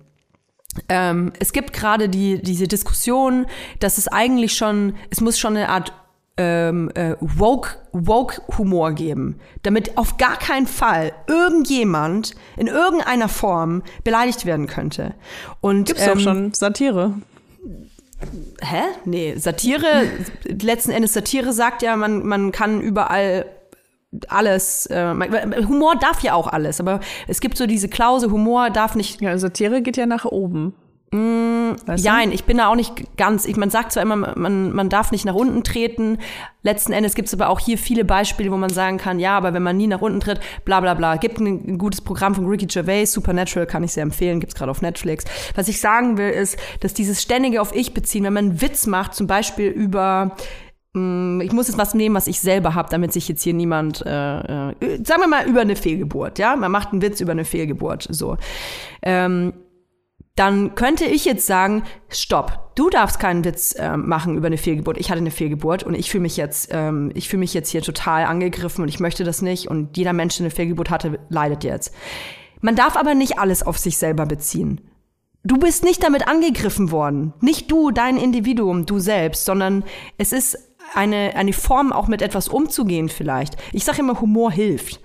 Ähm, es gibt gerade die, diese Diskussion, dass es eigentlich schon, es muss schon eine Art ähm, äh, woke, woke Humor geben, damit auf gar keinen Fall irgendjemand in irgendeiner Form beleidigt werden könnte. Und Gibt's doch schon Satire. Hä? Nee, Satire, letzten Endes Satire sagt ja, man, man kann überall alles, äh, Humor darf ja auch alles, aber es gibt so diese Klause, Humor darf nicht Ja, Satire geht ja nach oben. Weißt du? Nein, ich bin da auch nicht ganz. Ich, man sagt zwar immer, man, man darf nicht nach unten treten. Letzten Endes gibt es aber auch hier viele Beispiele, wo man sagen kann, ja, aber wenn man nie nach unten tritt, bla bla bla. Gibt ein, ein gutes Programm von Ricky Gervais, Supernatural, kann ich sehr empfehlen, gibt's gerade auf Netflix. Was ich sagen will, ist, dass dieses ständige auf Ich beziehen, wenn man einen Witz macht, zum Beispiel über ich muss jetzt was nehmen, was ich selber habe, damit sich jetzt hier niemand, äh, äh, sagen wir mal über eine Fehlgeburt, ja, man macht einen Witz über eine Fehlgeburt, so. Ähm, dann könnte ich jetzt sagen, stopp, du darfst keinen Witz ähm, machen über eine Fehlgeburt. Ich hatte eine Fehlgeburt und ich fühle mich jetzt, ähm, ich fühle mich jetzt hier total angegriffen und ich möchte das nicht und jeder Mensch, der eine Fehlgeburt hatte, leidet jetzt. Man darf aber nicht alles auf sich selber beziehen. Du bist nicht damit angegriffen worden. Nicht du, dein Individuum, du selbst, sondern es ist eine, eine Form, auch mit etwas umzugehen vielleicht. Ich sage immer, Humor hilft.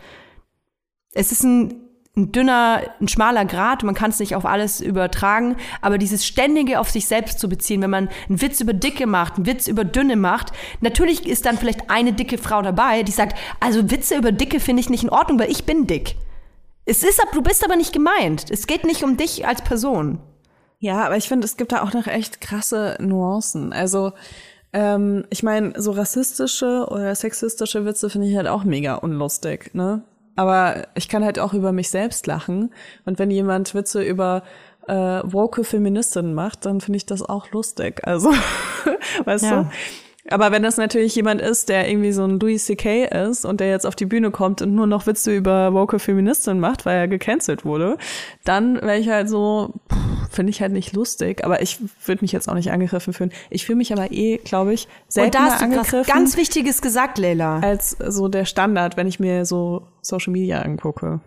Es ist ein, ein dünner, ein schmaler Grat, man kann es nicht auf alles übertragen, aber dieses ständige auf sich selbst zu beziehen, wenn man einen Witz über Dicke macht, einen Witz über Dünne macht, natürlich ist dann vielleicht eine dicke Frau dabei, die sagt, also Witze über Dicke finde ich nicht in Ordnung, weil ich bin dick. Es ist, du bist aber nicht gemeint. Es geht nicht um dich als Person. Ja, aber ich finde, es gibt da auch noch echt krasse Nuancen. Also, ähm, ich meine, so rassistische oder sexistische Witze finde ich halt auch mega unlustig, ne? Aber ich kann halt auch über mich selbst lachen. Und wenn jemand Witze über äh, woke Feministinnen macht, dann finde ich das auch lustig. Also, weißt Ja. du? Aber wenn das natürlich jemand ist, der irgendwie so ein Louis C.K. ist und der jetzt auf die Bühne kommt und nur noch Witze über woke Feministinnen macht, weil er gecancelt wurde, dann wäre ich halt so, finde ich halt nicht lustig. Aber ich würde mich jetzt auch nicht angegriffen fühlen. Ich fühle mich aber eh, glaube ich, Und seltener da hast du angegriffen ganz Wichtiges gesagt, Leila. als so der Standard, wenn ich mir so Social Media angucke.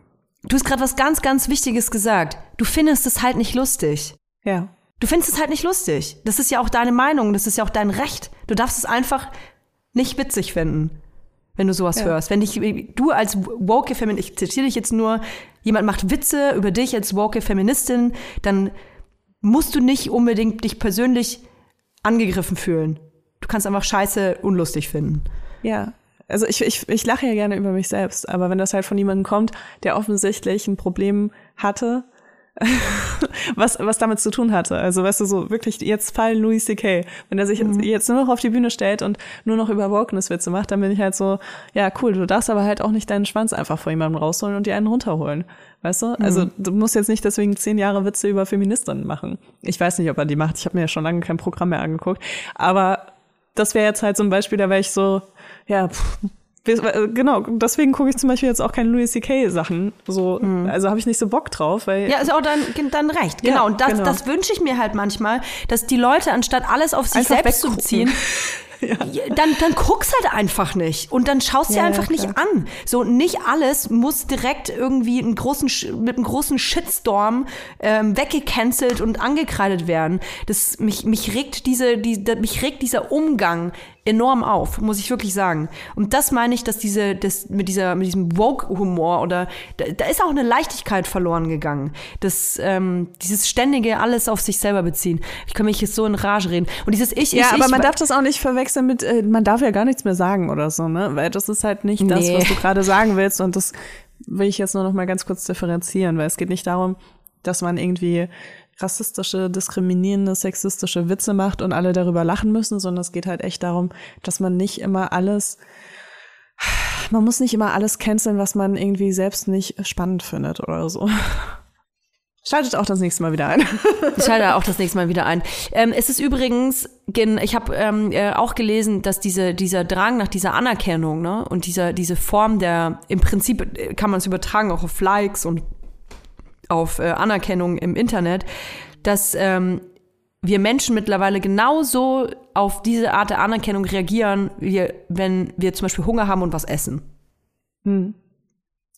Du hast gerade was ganz, ganz Wichtiges gesagt. Du findest es halt nicht lustig. Ja. Du findest es halt nicht lustig. Das ist ja auch deine Meinung, das ist ja auch dein Recht. Du darfst es einfach nicht witzig finden, wenn du sowas Ja. hörst. Wenn dich, du als woke Feministin, ich zitiere dich jetzt nur, jemand macht Witze über dich als woke Feministin, dann musst du nicht unbedingt dich persönlich angegriffen fühlen. Du kannst einfach scheiße unlustig finden. Ja. Also ich, ich, ich lache ja gerne über mich selbst, aber wenn das halt von jemandem kommt, der offensichtlich ein Problem hatte, was, was damit zu tun hatte. Also weißt du, so wirklich jetzt Fall Louis C.K. Wenn er sich jetzt nur noch auf die Bühne stellt und nur noch über Wokeness-Witze macht, dann bin ich halt so, ja cool, du darfst aber halt auch nicht deinen Schwanz einfach vor jemandem rausholen und dir einen runterholen. Weißt du? Also du musst jetzt nicht deswegen zehn Jahre Witze über Feministinnen machen. Ich weiß nicht, ob er die macht. Ich habe mir ja schon lange kein Programm mehr angeguckt. Aber das wäre jetzt halt so ein Beispiel, da wäre ich so, ja, pff, genau, deswegen gucke ich zum Beispiel jetzt auch keine Louis C.K. Sachen. So, also habe ich nicht so Bock drauf, weil Ja, ist auch dein, dein Recht. Ja, Genau. Und das, genau. das wünsche ich mir halt manchmal, dass die Leute, anstatt alles auf sich Einfach selbst zu weggucken. beziehen, ja, dann, dann guck's halt einfach nicht. Und dann schaust dir Ja, ja, einfach nicht klar. an. So, nicht alles muss direkt irgendwie einen großen, mit einem großen Shitstorm ähm, weggecancelt und angekreidet werden. Das, mich, mich regt diese, die, mich regt dieser Umgang enorm auf, muss ich wirklich sagen. Und das meine ich, dass diese, das, mit dieser, mit diesem Woke-Humor oder, da, da ist auch eine Leichtigkeit verloren gegangen. Das, ähm, dieses ständige alles auf sich selber beziehen. Ich kann mich jetzt so in Rage reden. Und dieses Ich, Ja, ich, aber ich, man darf das auch nicht verwechseln mit, äh, man darf ja gar nichts mehr sagen oder so, ne? Weil das ist halt nicht das, Nee. was du gerade sagen willst. Und das will ich jetzt nur noch mal ganz kurz differenzieren, weil es geht nicht darum, dass man irgendwie rassistische, diskriminierende, sexistische Witze macht und alle darüber lachen müssen, sondern es geht halt echt darum, dass man nicht immer alles, man muss nicht immer alles canceln, was man irgendwie selbst nicht spannend findet oder so. Schaltet auch das nächste Mal wieder ein. Ich schalte auch das nächste Mal wieder ein. Ähm, es ist übrigens, gen- ich habe ähm, äh, auch gelesen, dass diese, dieser Drang nach dieser Anerkennung ne, und dieser, diese Form der, im Prinzip äh, kann man es übertragen auch auf Likes und auf äh, Anerkennung im Internet, dass ähm, wir Menschen mittlerweile genauso auf diese Art der Anerkennung reagieren, wie wenn wir zum Beispiel Hunger haben und was essen.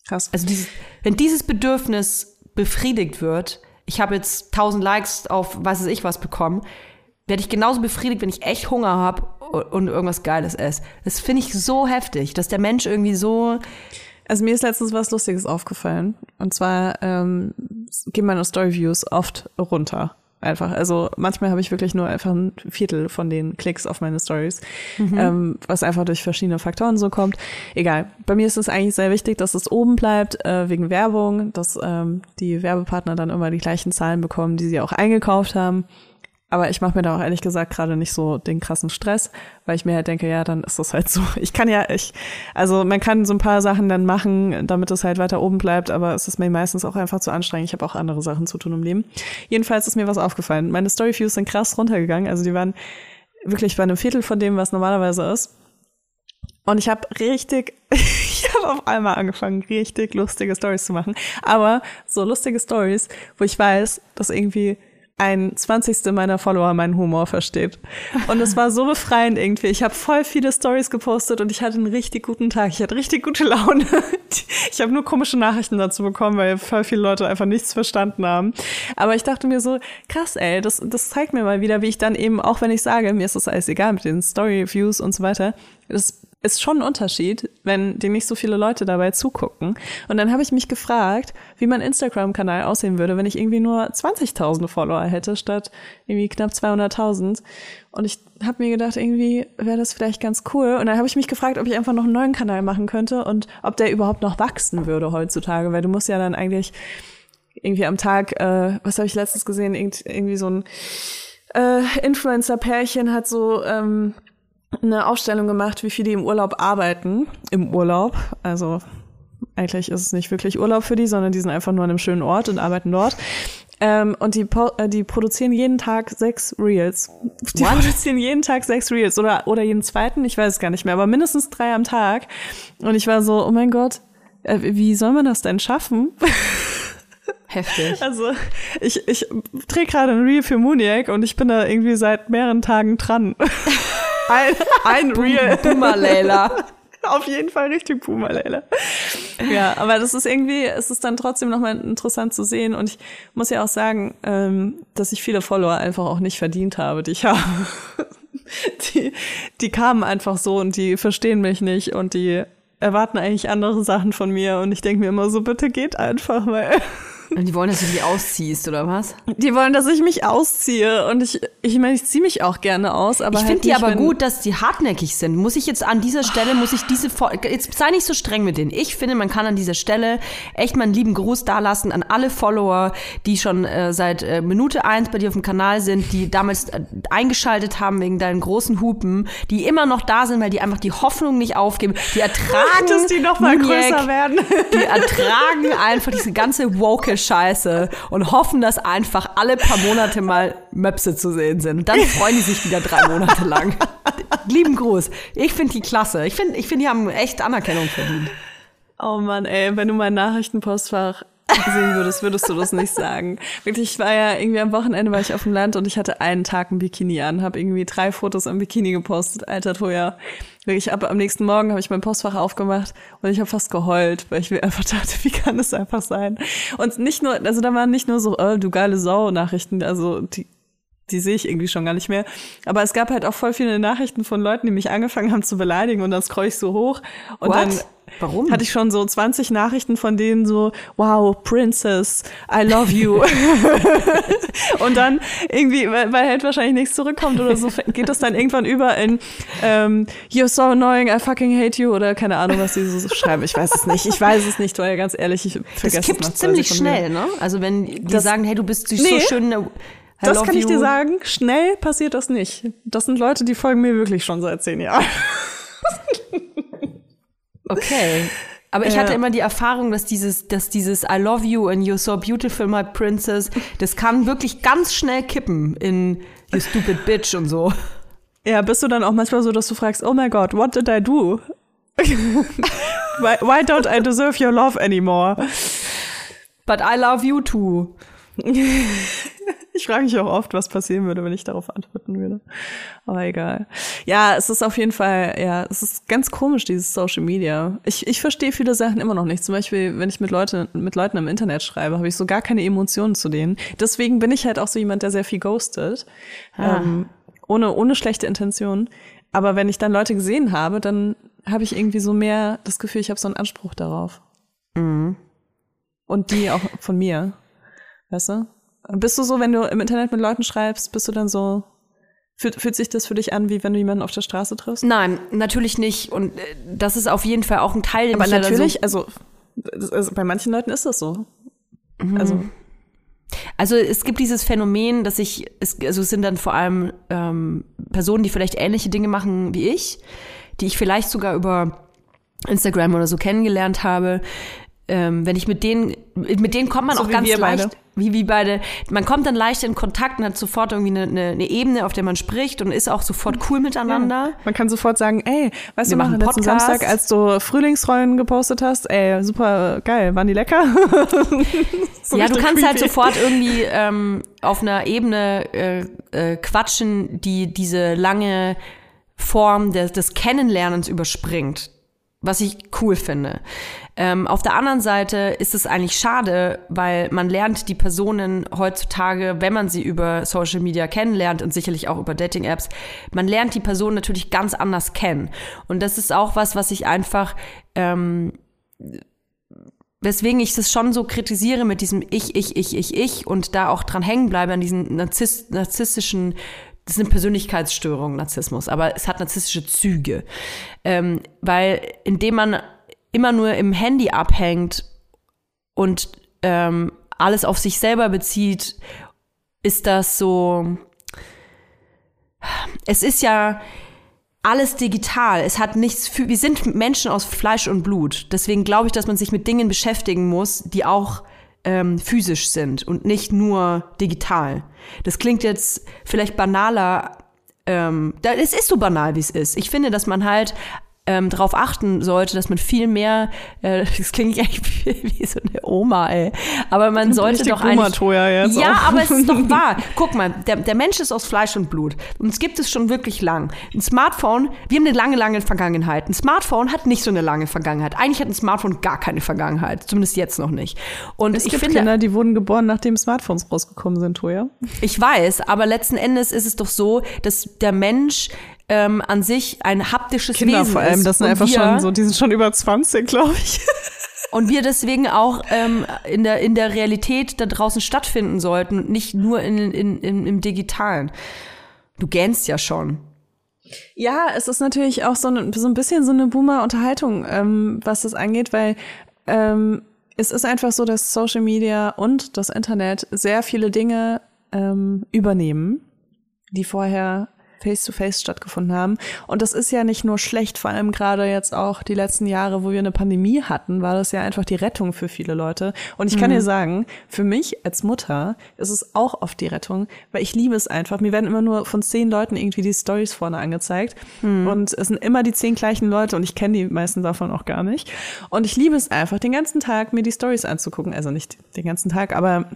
Krass. Also dieses, wenn dieses Bedürfnis befriedigt wird, ich habe jetzt 1000 Likes auf weiß es ich was bekommen, werde ich genauso befriedigt, wenn ich echt Hunger habe und irgendwas Geiles esse. Das finde ich so heftig, dass der Mensch irgendwie so. Also mir ist letztens was Lustiges aufgefallen. Und zwar ähm, gehen meine Storyviews oft runter. Einfach. Also manchmal habe ich wirklich nur einfach ein Viertel von den Klicks auf meine Stories, mhm. ähm, was einfach durch verschiedene Faktoren so kommt. Egal. Bei mir ist es eigentlich sehr wichtig, dass es oben bleibt, äh, wegen Werbung, dass ähm, die Werbepartner dann immer die gleichen Zahlen bekommen, die sie auch eingekauft haben. Aber ich mache mir da auch ehrlich gesagt gerade nicht so den krassen Stress, weil ich mir halt denke, ja, dann ist das halt so. Ich kann ja, ich, also man kann so ein paar Sachen dann machen, damit es halt weiter oben bleibt, aber es ist mir meistens auch einfach zu anstrengend. Ich habe auch andere Sachen zu tun im Leben. Jedenfalls ist mir was aufgefallen. Meine Storyviews sind krass runtergegangen. Also die waren wirklich bei einem Viertel von dem, was normalerweise ist. Und ich habe richtig, ich habe auf einmal angefangen, richtig lustige Stories zu machen. Aber so lustige Stories, wo ich weiß, dass irgendwie ein Zwanzigste meiner Follower meinen Humor versteht. Und es war so befreiend irgendwie. Ich habe voll viele Stories gepostet und ich hatte einen richtig guten Tag. Ich hatte richtig gute Laune. Ich habe nur komische Nachrichten dazu bekommen, weil voll viele Leute einfach nichts verstanden haben. Aber ich dachte mir so, krass, ey, das, das zeigt mir mal wieder, wie ich dann eben, auch wenn ich sage, mir ist das alles egal mit den Story-Views und so weiter, das ist schon ein Unterschied, wenn dir nicht so viele Leute dabei zugucken. Und dann habe ich mich gefragt, wie mein Instagram-Kanal aussehen würde, wenn ich irgendwie nur 20.000 Follower hätte, statt irgendwie knapp 200.000. Und ich habe mir gedacht, irgendwie wäre das vielleicht ganz cool. Und dann habe ich mich gefragt, ob ich einfach noch einen neuen Kanal machen könnte und ob der überhaupt noch wachsen würde heutzutage, weil du musst ja dann eigentlich irgendwie am Tag, äh, was habe ich letztens gesehen, Irgend, irgendwie so ein äh, Influencer-Pärchen hat so ähm, eine Aufstellung gemacht, wie viele im Urlaub arbeiten. Im Urlaub. Also eigentlich ist es nicht wirklich Urlaub für die, sondern die sind einfach nur an einem schönen Ort und arbeiten dort. Ähm, und die, äh, die produzieren jeden Tag sechs Reels. Die What? produzieren jeden Tag sechs Reels oder, oder jeden zweiten, ich weiß es gar nicht mehr, aber mindestens drei am Tag. Und ich war so, oh mein Gott, äh, wie soll man das denn schaffen? Heftig. Also ich, ich drehe gerade ein Reel für Muniac und ich bin da irgendwie seit mehreren Tagen dran. ein, ein Real. Boomer Layla. Auf jeden Fall richtig Boomer Layla. Ja, aber das ist irgendwie, es ist dann trotzdem nochmal interessant zu sehen. Und ich muss ja auch sagen, ähm, dass ich viele Follower einfach auch nicht verdient habe, die ich habe. Die, die kamen einfach so und die verstehen mich nicht und die erwarten eigentlich andere Sachen von mir. Und ich denke mir immer so, bitte geht einfach, weil und die wollen, dass du die ausziehst, oder was? Die wollen, dass ich mich ausziehe. Und ich, ich meine, ich ziehe mich auch gerne aus, aber. Ich halt finde die aber gut, dass die hartnäckig sind. Muss ich jetzt an dieser Stelle, muss ich diese, jetzt sei nicht so streng mit denen. Ich finde, man kann an dieser Stelle echt mal einen lieben Gruß dalassen an alle Follower, die schon äh, seit äh, Minute eins bei dir auf dem Kanal sind, die damals äh, eingeschaltet haben wegen deinen großen Hupen, die immer noch da sind, weil die einfach die Hoffnung nicht aufgeben. Die ertragen, dass die noch mal Muniac, größer werden. Die ertragen einfach diese ganze woke Scheiße und hoffen, dass einfach alle paar Monate mal Möpse zu sehen sind. Und dann freuen die sich wieder drei Monate lang. Lieben Gruß. Ich finde die klasse. Ich finde, ich find, die haben echt Anerkennung verdient. Oh Mann, ey, wenn du mein Nachrichtenpostfach sehen würdest, würdest du das nicht sagen. Wirklich, ich war ja irgendwie am Wochenende war ich auf dem Land und ich hatte einen Tag ein Bikini an, habe irgendwie drei Fotos am Bikini gepostet. Alter Toja. Wirklich, ab am nächsten Morgen habe ich mein Postfach aufgemacht und ich habe fast geheult, weil ich mir einfach dachte, wie kann es einfach sein? Und nicht nur, also da waren nicht nur so, oh, du geile Sau-Nachrichten, also die die sehe ich irgendwie schon gar nicht mehr. Aber es gab halt auch voll viele Nachrichten von Leuten, die mich angefangen haben zu beleidigen und dann scroll ich so hoch und What? dann Warum? Hatte ich schon so 20 Nachrichten von denen so, wow, Princess, I love you. und dann irgendwie, weil, halt wahrscheinlich nichts zurückkommt oder so, geht das dann irgendwann über in ähm, You're so annoying, I fucking hate you oder keine Ahnung, was die so schreiben. Ich weiß es nicht. Ich weiß es nicht, weil ganz ehrlich, ich vergesse es. Das kippt ziemlich schnell, ne? Also wenn die das, sagen, hey, du bist nee, so schön. I das kann you. ich dir sagen. Schnell passiert das nicht. Das sind Leute, die folgen mir wirklich schon seit zehn Jahren. Okay. Aber ich hatte immer die Erfahrung, dass dieses, dass dieses I love you and you're so beautiful, my princess, das kann wirklich ganz schnell kippen in you stupid bitch und so. Ja, bist du dann auch manchmal so, dass du fragst, oh my God, what did I do? why, why don't I deserve your love anymore? But I love you too. ich Ich frage mich auch oft, was passieren würde, wenn ich darauf antworten würde. Aber egal. Ja, es ist auf jeden Fall, ja, es ist ganz komisch, dieses Social Media. Ich, ich verstehe viele Sachen immer noch nicht. Zum Beispiel, wenn ich mit, Leute, mit Leuten im Internet schreibe, habe ich so gar keine Emotionen zu denen. Deswegen bin ich halt auch so jemand, der sehr viel ghostet. Ah. Ähm, ohne, ohne schlechte Intention. Aber wenn ich dann Leute gesehen habe, dann habe ich irgendwie so mehr das Gefühl, ich habe so einen Anspruch darauf. Mhm. Und die auch von mir. Weißt du? Bist du so, wenn du im Internet mit Leuten schreibst, bist du dann so, fühlt, fühlt sich das für dich an, wie wenn du jemanden auf der Straße triffst? Nein, natürlich nicht. Und äh, das ist auf jeden Fall auch ein Teil, den Aber natürlich, also, also, bei manchen Leuten ist das so. Mhm. Also. Also es gibt dieses Phänomen, dass ich, es, also es sind dann vor allem ähm, Personen, die vielleicht ähnliche Dinge machen wie ich, die ich vielleicht sogar über Instagram oder so kennengelernt habe, ähm, wenn ich mit denen, mit denen kommt man so auch ganz leicht, beide. wie wie beide, man kommt dann leicht in Kontakt und hat sofort irgendwie eine, eine, eine Ebene, auf der man spricht und ist auch sofort cool miteinander. Ja. Man kann sofort sagen, ey, weißt Wir du noch, letzten Samstag, als du Frühlingsrollen gepostet hast, ey, super geil, waren die lecker? so ja, du kannst halt creepy. halt sofort irgendwie ähm, auf einer Ebene äh, äh, quatschen, die diese lange Form des, des Kennenlernens überspringt was ich cool finde. Ähm, auf der anderen Seite ist es eigentlich schade, weil man lernt die Personen heutzutage, wenn man sie über Social Media kennenlernt und sicherlich auch über Dating-Apps, man lernt die Personen natürlich ganz anders kennen. Und das ist auch was, was ich einfach ähm, weswegen ich das schon so kritisiere mit diesem Ich, ich, ich, ich, ich und da auch dran hängen bleibe an diesen narzisst, narzisstischen das ist eine Persönlichkeitsstörung, Narzissmus, aber es hat narzisstische Züge. Ähm, weil indem man immer nur im Handy abhängt und ähm, alles auf sich selber bezieht, ist das so. Es ist ja alles digital. Es hat nichts für. Wir sind Menschen aus Fleisch und Blut. Deswegen glaube ich, dass man sich mit Dingen beschäftigen muss, die auch ähm, physisch sind und nicht nur digital. Das klingt jetzt vielleicht banaler. Ähm, es ist so banal, wie es ist. Ich finde, dass man halt ähm, darauf achten sollte, dass man viel mehr, äh, das klingt eigentlich wie, wie so eine Oma, ey. Aber man sollte doch eigentlich. Jetzt ja, auch. aber es ist doch wahr. Guck mal, der, der Mensch ist aus Fleisch und Blut. Und es gibt es schon wirklich lang. Ein Smartphone, wir haben eine lange, lange Vergangenheit. Ein Smartphone hat nicht so eine lange Vergangenheit. Eigentlich hat ein Smartphone gar keine Vergangenheit. Zumindest jetzt noch nicht. Und es ich gibt finde, Kinder, die wurden geboren, nachdem Smartphones rausgekommen sind, Toja. Ich weiß, aber letzten Endes ist es doch so, dass der Mensch ähm, an sich ein haptisches Kinder Wesen vor allem, ist. das sind einfach wir, schon so, die sind schon über 20, glaube ich. und wir deswegen auch ähm, in, der, in der Realität da draußen stattfinden sollten und nicht nur in, in, in, im Digitalen. Du gähnst ja schon. Ja, es ist natürlich auch so, ein, so ein bisschen so eine Boomer-Unterhaltung, ähm, was das angeht, weil ähm, es ist einfach so, dass Social Media und das Internet sehr viele Dinge ähm, übernehmen, die vorher face-to-face -face stattgefunden haben. Und das ist ja nicht nur schlecht, vor allem gerade jetzt auch die letzten Jahre, wo wir eine Pandemie hatten, war das ja einfach die Rettung für viele Leute. Und ich kann mhm. dir sagen, für mich als Mutter ist es auch oft die Rettung, weil ich liebe es einfach. Mir werden immer nur von zehn Leuten irgendwie die Stories vorne angezeigt. Mhm. Und es sind immer die zehn gleichen Leute und ich kenne die meisten davon auch gar nicht. Und ich liebe es einfach, den ganzen Tag mir die Stories anzugucken. Also nicht den ganzen Tag, aber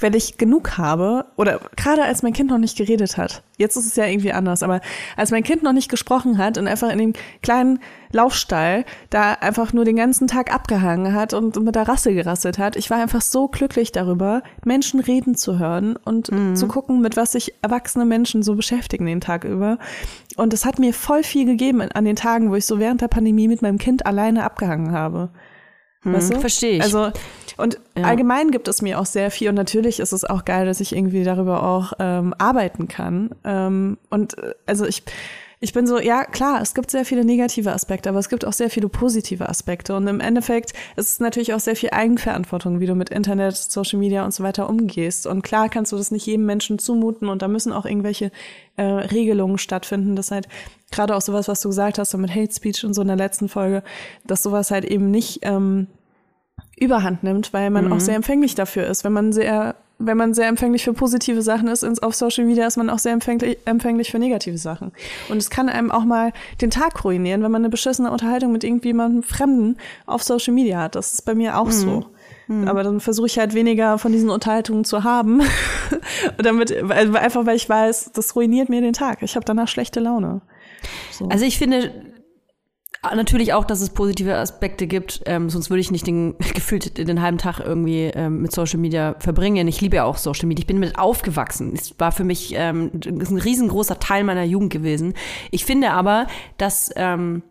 wenn ich genug habe, oder gerade als mein Kind noch nicht geredet hat, jetzt ist es ja irgendwie anders, aber als mein Kind noch nicht gesprochen hat und einfach in dem kleinen Laufstall da einfach nur den ganzen Tag abgehangen hat und mit der Rasse gerasselt hat, ich war einfach so glücklich darüber, Menschen reden zu hören und mhm. zu gucken, mit was sich erwachsene Menschen so beschäftigen den Tag über. Und es hat mir voll viel gegeben an den Tagen, wo ich so während der Pandemie mit meinem Kind alleine abgehangen habe. Weißt du? Verstehe ich. Also, und ja. allgemein gibt es mir auch sehr viel und natürlich ist es auch geil, dass ich irgendwie darüber auch ähm, arbeiten kann. Ähm, und äh, also ich, ich bin so, ja klar, es gibt sehr viele negative Aspekte, aber es gibt auch sehr viele positive Aspekte. Und im Endeffekt ist es natürlich auch sehr viel Eigenverantwortung, wie du mit Internet, Social Media und so weiter umgehst. Und klar kannst du das nicht jedem Menschen zumuten und da müssen auch irgendwelche äh, Regelungen stattfinden, dass halt gerade auch sowas, was du gesagt hast, so mit Hate Speech und so in der letzten Folge, dass sowas halt eben nicht ähm, überhand nimmt, weil man mhm. auch sehr empfänglich dafür ist. Wenn man sehr, wenn man sehr empfänglich für positive Sachen ist auf Social Media, ist man auch sehr empfänglich, empfänglich für negative Sachen. Und es kann einem auch mal den Tag ruinieren, wenn man eine beschissene Unterhaltung mit irgendjemandem Fremden auf Social Media hat. Das ist bei mir auch mhm. so. Mhm. Aber dann versuche ich halt weniger von diesen Unterhaltungen zu haben. Und damit, einfach weil ich weiß, das ruiniert mir den Tag. Ich habe danach schlechte Laune. So. Also ich finde, Natürlich auch, dass es positive Aspekte gibt, ähm, sonst würde ich nicht den, gefühlt den halben Tag irgendwie ähm, mit Social Media verbringen. Ich liebe ja auch Social Media. Ich bin damit aufgewachsen. Es war für mich ähm, ein riesengroßer Teil meiner Jugend gewesen. Ich finde aber, dass ähm,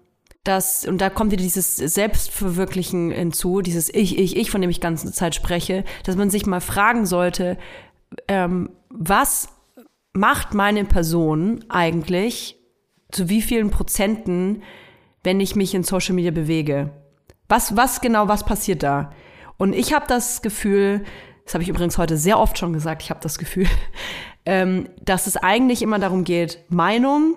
das, und da kommt wieder dieses Selbstverwirklichen hinzu, dieses Ich, Ich, Ich, von dem ich ganze Zeit spreche, dass man sich mal fragen sollte, ähm, was macht meine Person eigentlich, zu wie vielen Prozenten wenn ich mich in Social Media bewege? Was, was genau, was passiert da? Und ich habe das Gefühl, das habe ich übrigens heute sehr oft schon gesagt, ich habe das Gefühl, ähm, dass es eigentlich immer darum geht, Meinung,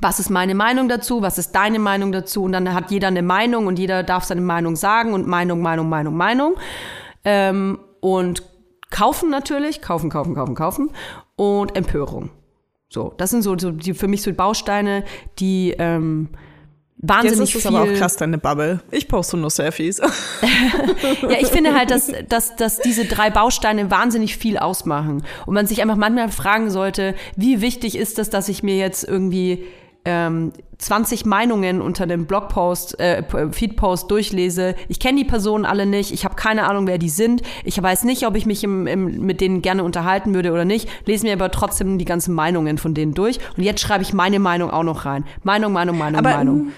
was ist meine Meinung dazu, was ist deine Meinung dazu und dann hat jeder eine Meinung und jeder darf seine Meinung sagen und Meinung, Meinung, Meinung, Meinung. Ähm, und kaufen natürlich, kaufen, kaufen, kaufen, kaufen und Empörung. So, das sind so, so die für mich so Bausteine, die ähm, wahnsinnig Jetzt ist viel. aber auch krass deine Bubble. Ich poste nur Selfies. ja, ich finde halt, dass, dass, dass diese drei Bausteine wahnsinnig viel ausmachen und man sich einfach manchmal fragen sollte, wie wichtig ist es, dass ich mir jetzt irgendwie ähm, 20 Meinungen unter dem Blogpost, äh, Feedpost durchlese. Ich kenne die Personen alle nicht. Ich habe keine Ahnung, wer die sind. Ich weiß nicht, ob ich mich im, im, mit denen gerne unterhalten würde oder nicht. Lese mir aber trotzdem die ganzen Meinungen von denen durch. Und jetzt schreibe ich meine Meinung auch noch rein. Meinung, Meinung, Meinung, aber, Meinung.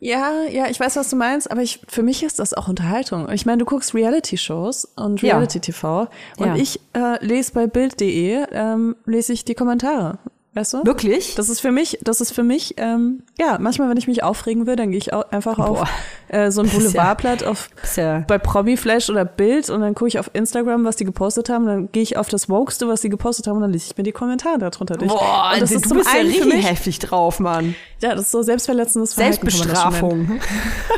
Ja, ja, ich weiß, was du meinst, aber ich, für mich ist das auch Unterhaltung. Ich meine, du guckst Reality-Shows und Reality-TV und ja. ich äh, lese bei Bild.de, ähm, lese ich die Kommentare. Weißt du? Wirklich? Das ist für mich, das ist für mich, ähm, ja, manchmal, wenn ich mich aufregen will, dann gehe ich einfach Boah. auf äh, so ein Boulevardblatt auf ja bei Promiflash oder Bild und dann gucke ich auf Instagram, was die gepostet haben, dann gehe ich auf das Wokeste, was die gepostet haben und dann lese ich mir die Kommentare darunter durch. Boah, und das du ist zum bist einen ja richtig heftig drauf, Mann. Ja, das ist so selbstverletzendes Verhalten. Selbstbestrafung.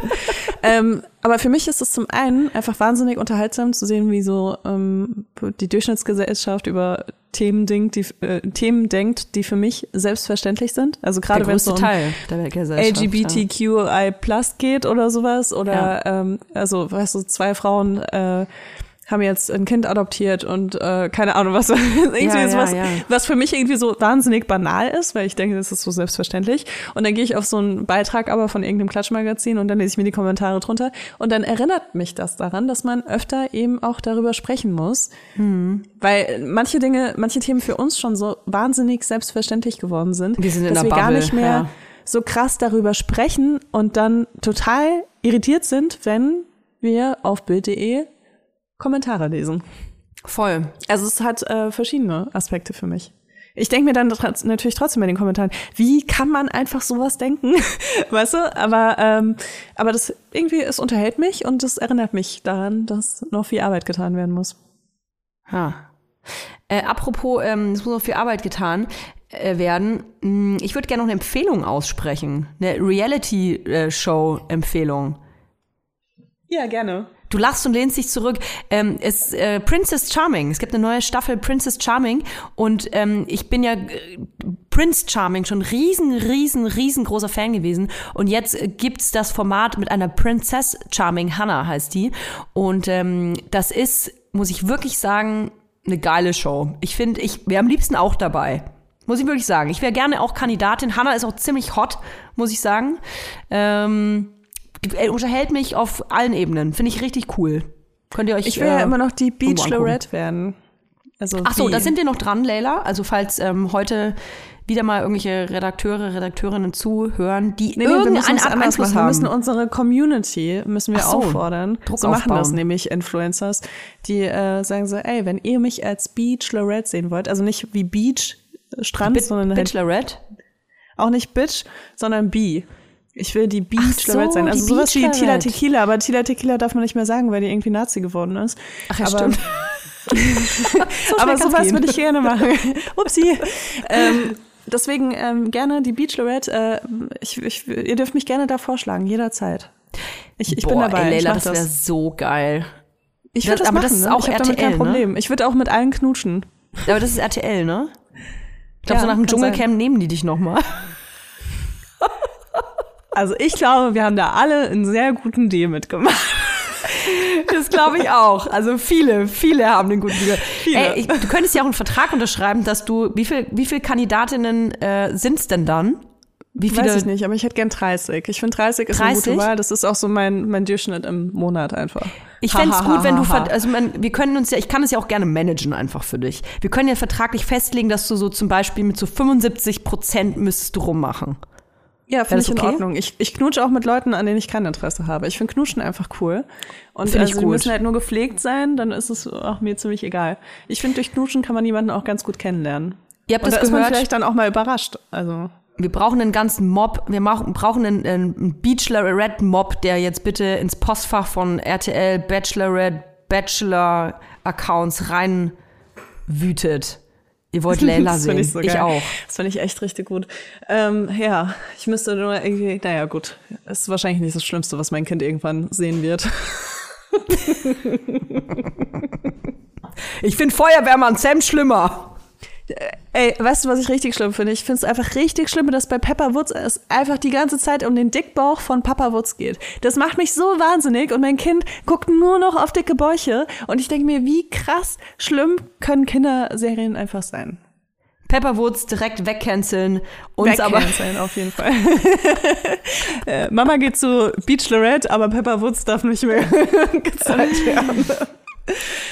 ähm, aber für mich ist es zum einen einfach wahnsinnig unterhaltsam zu sehen, wie so ähm, die Durchschnittsgesellschaft über Themen denkt, die, äh, Themen denkt, die für mich selbstverständlich sind. Also gerade wenn es um LGBTQI Plus geht oder sowas oder ja. ähm, also weißt du zwei Frauen äh, haben jetzt ein Kind adoptiert und äh, keine Ahnung was irgendwie ja, sowas, ja, was für mich irgendwie so wahnsinnig banal ist, weil ich denke, das ist so selbstverständlich. Und dann gehe ich auf so einen Beitrag aber von irgendeinem Klatschmagazin und dann lese ich mir die Kommentare drunter und dann erinnert mich das daran, dass man öfter eben auch darüber sprechen muss, hm. weil manche Dinge, manche Themen für uns schon so wahnsinnig selbstverständlich geworden sind, wir sind dass wir Bubble, gar nicht mehr so krass darüber sprechen und dann total irritiert sind, wenn wir auf Bild.de Kommentare lesen. Voll. Also es hat äh, verschiedene Aspekte für mich. Ich denke mir dann natürlich trotzdem in den Kommentaren, wie kann man einfach sowas denken? weißt du? Aber, ähm, aber das irgendwie, es unterhält mich und es erinnert mich daran, dass noch viel Arbeit getan werden muss. Ha. Äh, apropos, ähm, es muss noch viel Arbeit getan äh, werden. Hm, ich würde gerne noch eine Empfehlung aussprechen. Eine Reality-Show-Empfehlung. Ja, gerne. Du lachst und lehnst dich zurück. Ähm, es äh, Princess Charming. Es gibt eine neue Staffel Princess Charming und ähm, ich bin ja äh, Prince Charming schon riesen, riesen, riesengroßer Fan gewesen und jetzt gibt's das Format mit einer Princess Charming. Hannah heißt die und ähm, das ist, muss ich wirklich sagen, eine geile Show. Ich finde, ich wäre am liebsten auch dabei. Muss ich wirklich sagen. Ich wäre gerne auch Kandidatin. Hannah ist auch ziemlich hot, muss ich sagen. Ähm, unterhält mich auf allen Ebenen. Finde ich richtig cool. Könnt ihr euch Ich will äh, ja immer noch die Beach Lorette werden. Also Ach so, da sind wir noch dran, Leila. Also falls ähm, heute wieder mal irgendwelche Redakteure, Redakteurinnen zuhören, die nee, nee, irgendeinen Einfluss haben. Wir müssen unsere Community müssen wir so, auffordern. Druck so machen aufbauen. das nämlich Influencers, die äh, sagen so, ey, wenn ihr mich als Beach Lorette sehen wollt, also nicht wie Beach Strand, Bi sondern Beach halt, Lorette? Auch nicht Bitch, sondern Bee. Ich will die Beach so, sein. Also sowas wie Tila Tequila, aber Tila Tequila darf man nicht mehr sagen, weil die irgendwie Nazi geworden ist. Ach ja, aber, stimmt. so aber sowas würde ich gerne machen. Upsi. ähm, deswegen ähm, gerne die Bachelorette. Äh, ich, ich, ihr dürft mich gerne da vorschlagen, jederzeit. Ich, ich Boah, bin dabei. Ey, Leila, das wäre so geil. Ich würde das, das aber machen, das ist ne? auch ich RTL, kein ne? Problem. Ne? Ich würde auch mit allen knutschen. Aber das ist RTL, ne? Ich glaube, ja, so nach dem Dschungelcamp nehmen die dich noch mal. Also ich glaube, wir haben da alle einen sehr guten Deal mitgemacht. Das glaube ich auch. Also viele, viele haben den guten Deal. Ey, ich, du könntest ja auch einen Vertrag unterschreiben, dass du, wie viel, wie viel Kandidatinnen äh, sind es denn dann? Wie viele? Weiß ich nicht, aber ich hätte gern 30. Ich finde 30 ist 30? eine gute Wahl. Das ist auch so mein, mein Durchschnitt im Monat einfach. Ich fände es gut, wenn du, also man, wir können uns ja, ich kann es ja auch gerne managen einfach für dich. Wir können ja vertraglich festlegen, dass du so zum Beispiel mit so 75 Prozent müsstest du rummachen. Ja, finde ich okay? in Ordnung. Ich, ich knutsche auch mit Leuten, an denen ich kein Interesse habe. Ich finde Knutschen einfach cool. Und find also, die müssen halt nur gepflegt sein, dann ist es auch mir ziemlich egal. Ich finde, durch Knutschen kann man jemanden auch ganz gut kennenlernen. Ihr habt Und das da gehört? ist man vielleicht dann auch mal überrascht. Also wir brauchen einen ganzen Mob, wir brauchen einen, einen Bachelorette-Mob, der jetzt bitte ins Postfach von RTL Bachelorette Bachelor Accounts rein wütet. Ihr wollt Layla sehen. Ich, so ich, auch. Das finde ich echt richtig gut. Ähm, ja, ich müsste nur irgendwie, naja, gut. ist wahrscheinlich nicht das Schlimmste, was mein Kind irgendwann sehen wird. ich finde Feuerwehrmann Sam schlimmer. Ey, weißt du, was ich richtig schlimm finde? Ich finde es einfach richtig schlimm, dass bei Pepper Woods es einfach die ganze Zeit um den Dickbauch von Papa Woods geht. Das macht mich so wahnsinnig und mein Kind guckt nur noch auf dicke Bäuche und ich denke mir, wie krass schlimm können Kinderserien einfach sein. Pepper Woods direkt wegcanceln. Uns wegcanceln, aber auf jeden Fall. Äh, Mama geht zu Beach Lorette, aber Pepper Woods darf nicht mehr gezeigt werden.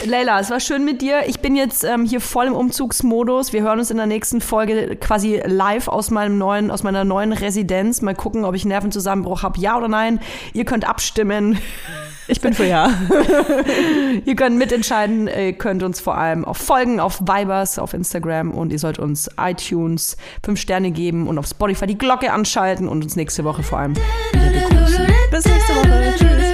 Leila, es war schön mit dir. Ich bin jetzt ähm, hier voll im Umzugsmodus. Wir hören uns in der nächsten Folge quasi live aus meinem neuen, aus meiner neuen Residenz. Mal gucken, ob ich Nervenzusammenbruch habe, ja oder nein. Ihr könnt abstimmen. Ich bin für ja. ihr könnt mitentscheiden. Ihr könnt uns vor allem auch folgen auf Vibers auf Instagram und ihr sollt uns iTunes fünf Sterne geben und auf Spotify die Glocke anschalten und uns nächste Woche vor allem wieder begrüßen. Bis nächste Woche. Tschüss. Tschüss.